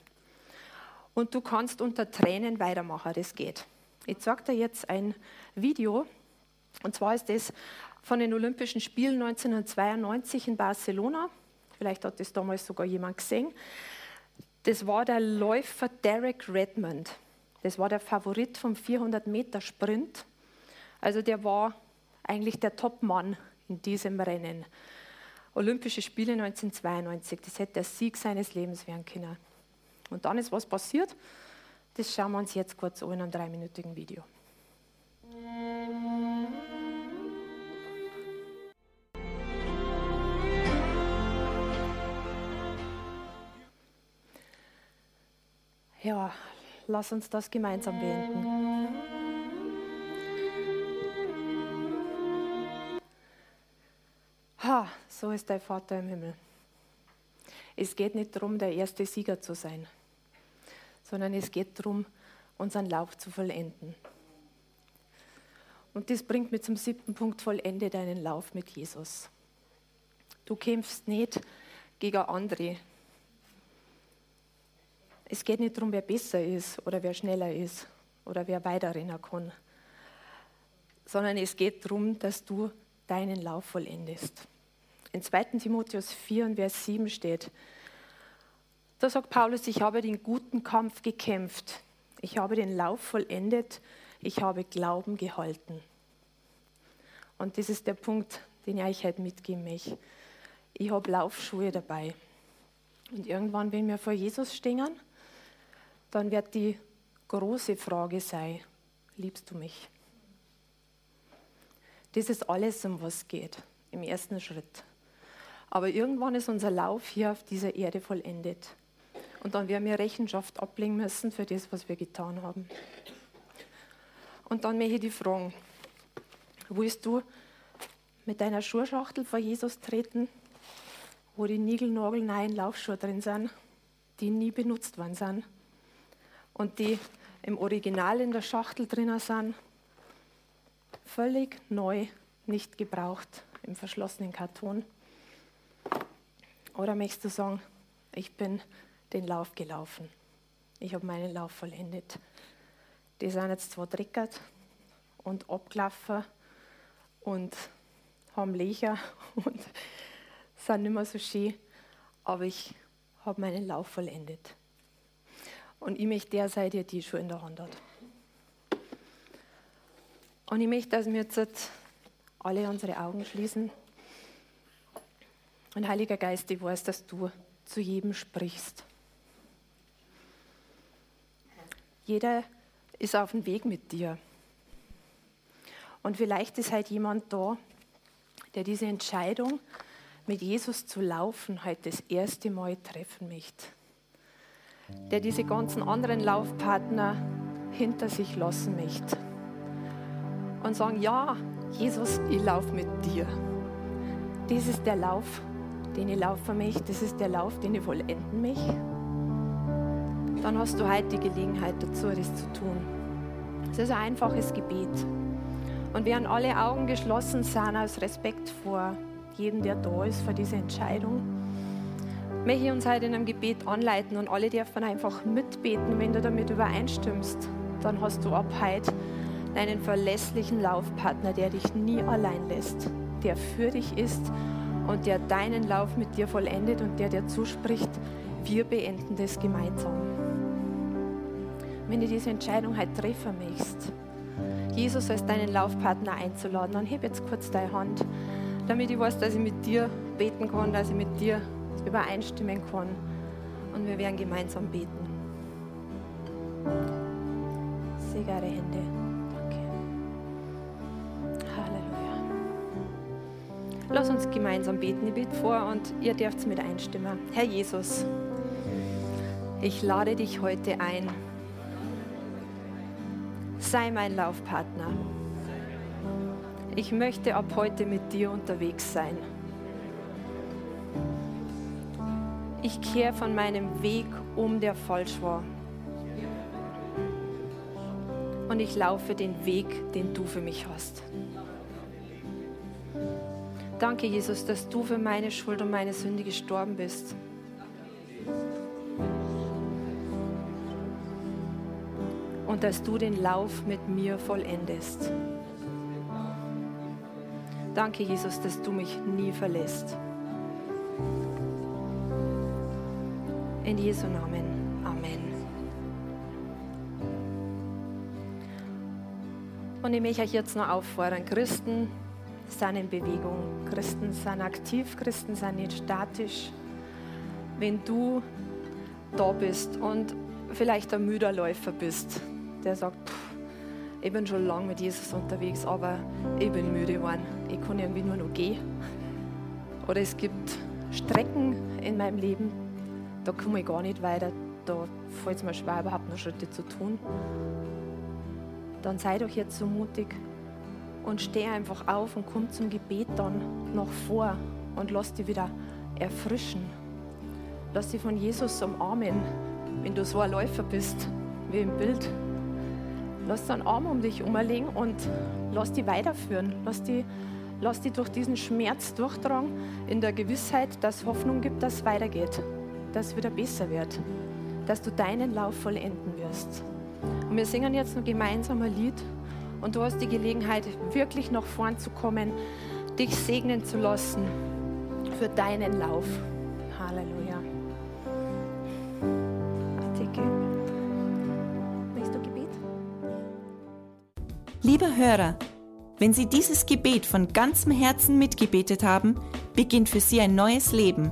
Und du kannst unter Tränen weitermachen, das geht. Ich zeige dir jetzt ein Video, und zwar ist das von den Olympischen Spielen 1992 in Barcelona. Vielleicht hat das damals sogar jemand gesehen das war der Läufer Derek Redmond. Das war der Favorit vom 400-Meter-Sprint. Also der war eigentlich der Topmann in diesem Rennen. Olympische Spiele 1992, das hätte der Sieg seines Lebens werden können. Und dann ist was passiert. Das schauen wir uns jetzt kurz an in einem dreiminütigen Video. Ja, lass uns das gemeinsam beenden. Ha, so ist dein Vater im Himmel. Es geht nicht darum, der erste Sieger zu sein, sondern es geht darum, unseren Lauf zu vollenden. Und das bringt mich zum siebten Punkt, vollende deinen Lauf mit Jesus. Du kämpfst nicht gegen andere, es geht nicht darum, wer besser ist oder wer schneller ist oder wer weiter rennen kann, sondern es geht darum, dass du deinen Lauf vollendest. In 2. Timotheus 4, Vers 7 steht, da sagt Paulus, ich habe den guten Kampf gekämpft, ich habe den Lauf vollendet, ich habe Glauben gehalten. Und das ist der Punkt, den ich euch heute mitgeben möchte. Ich habe Laufschuhe dabei. Und irgendwann, wenn wir vor Jesus stehen, dann wird die große Frage sein, liebst du mich? Das ist alles, um was es geht im ersten Schritt. Aber irgendwann ist unser Lauf hier auf dieser Erde vollendet. Und dann werden wir Rechenschaft ablegen müssen für das, was wir getan haben. Und dann möchte ich die fragen, willst du mit deiner Schuhschachtel vor Jesus treten, wo die niegelnagelneuen Laufschuhe drin sind, die nie benutzt worden sind? Und die im Original in der Schachtel drinnen sind, völlig neu, nicht gebraucht im verschlossenen Karton. Oder möchtest du sagen, ich bin den Lauf gelaufen. Ich habe meinen Lauf vollendet. Die sind jetzt zwar dreckert und abgelaufen und haben Löcher und sind nicht mehr so schön, aber ich habe meinen Lauf vollendet. Und ich möchte der sein, der die schon in der Hand hat. Und ich möchte, dass wir jetzt alle unsere Augen schließen. Und Heiliger Geist, ich weiß, dass du zu jedem sprichst. Jeder ist auf dem Weg mit dir. Und vielleicht ist halt jemand da, der diese Entscheidung, mit Jesus zu laufen, halt das erste Mal treffen möchte. Der diese ganzen anderen Laufpartner hinter sich lassen möchte. Und sagen, ja, Jesus, ich laufe mit dir. Das ist der Lauf, den ich laufen möchte. Das ist der Lauf, den ich vollenden möchte. Dann hast du heute die Gelegenheit dazu, das zu tun. Es ist ein einfaches Gebet. Und während alle Augen geschlossen sind, aus Respekt vor jedem, der da ist, vor dieser Entscheidung, möchte ich uns heute in einem Gebet anleiten und alle dürfen einfach mitbeten. Wenn du damit übereinstimmst, dann hast du ab heute einen verlässlichen Laufpartner, der dich nie allein lässt, der für dich ist und der deinen Lauf mit dir vollendet und der dir zuspricht, wir beenden das gemeinsam. Wenn du diese Entscheidung heute treffen möchtest, Jesus als deinen Laufpartner einzuladen, dann heb jetzt kurz deine Hand, damit ich weiß, dass ich mit dir beten kann, dass ich mit dir übereinstimmen kann. Und wir werden gemeinsam beten. Segne eure Hände. Danke. Halleluja. Lass uns gemeinsam beten. Ich bete vor und ihr dürft mit einstimmen. Herr Jesus, ich lade dich heute ein sei mein Laufpartner. Ich möchte ab heute mit dir unterwegs sein. Ich kehre von meinem Weg um, der falsch war. Und ich laufe den Weg, den du für mich hast. Danke, Jesus, dass du für meine Schuld und meine Sünde gestorben bist. und dass du den Lauf mit mir vollendest. Danke, Jesus, dass du mich nie verlässt. In Jesu Namen. Amen. Und ich möchte euch jetzt noch auffordern, Christen sind in Bewegung, Christen sind aktiv, Christen sind nicht statisch. Wenn du da bist und vielleicht ein müder Läufer bist, der sagt, pff, ich bin schon lange mit Jesus unterwegs, aber ich bin müde geworden. Ich kann irgendwie nur noch gehen. Oder es gibt Strecken in meinem Leben, da komme ich gar nicht weiter. Da fällt es mir schwer, überhaupt noch Schritte zu tun. Dann sei doch jetzt so mutig und steh einfach auf und komm zum Gebet dann noch vor und lass dich wieder erfrischen. Lass dich von Jesus umarmen, wenn du so ein Läufer bist, wie im Bild. Lass deinen Arm um dich umlegen und lass die weiterführen. Lass die, lass die durch diesen Schmerz durchtragen, in der Gewissheit, dass Hoffnung gibt, dass es weitergeht, dass es wieder besser wird, dass du deinen Lauf vollenden wirst. Und wir singen jetzt noch gemeinsam ein Lied und du hast die Gelegenheit, wirklich nach vorn zu kommen, dich segnen zu lassen für deinen Lauf. Halleluja. Liebe Hörer, wenn Sie dieses Gebet von ganzem Herzen mitgebetet haben, beginnt für Sie ein neues Leben.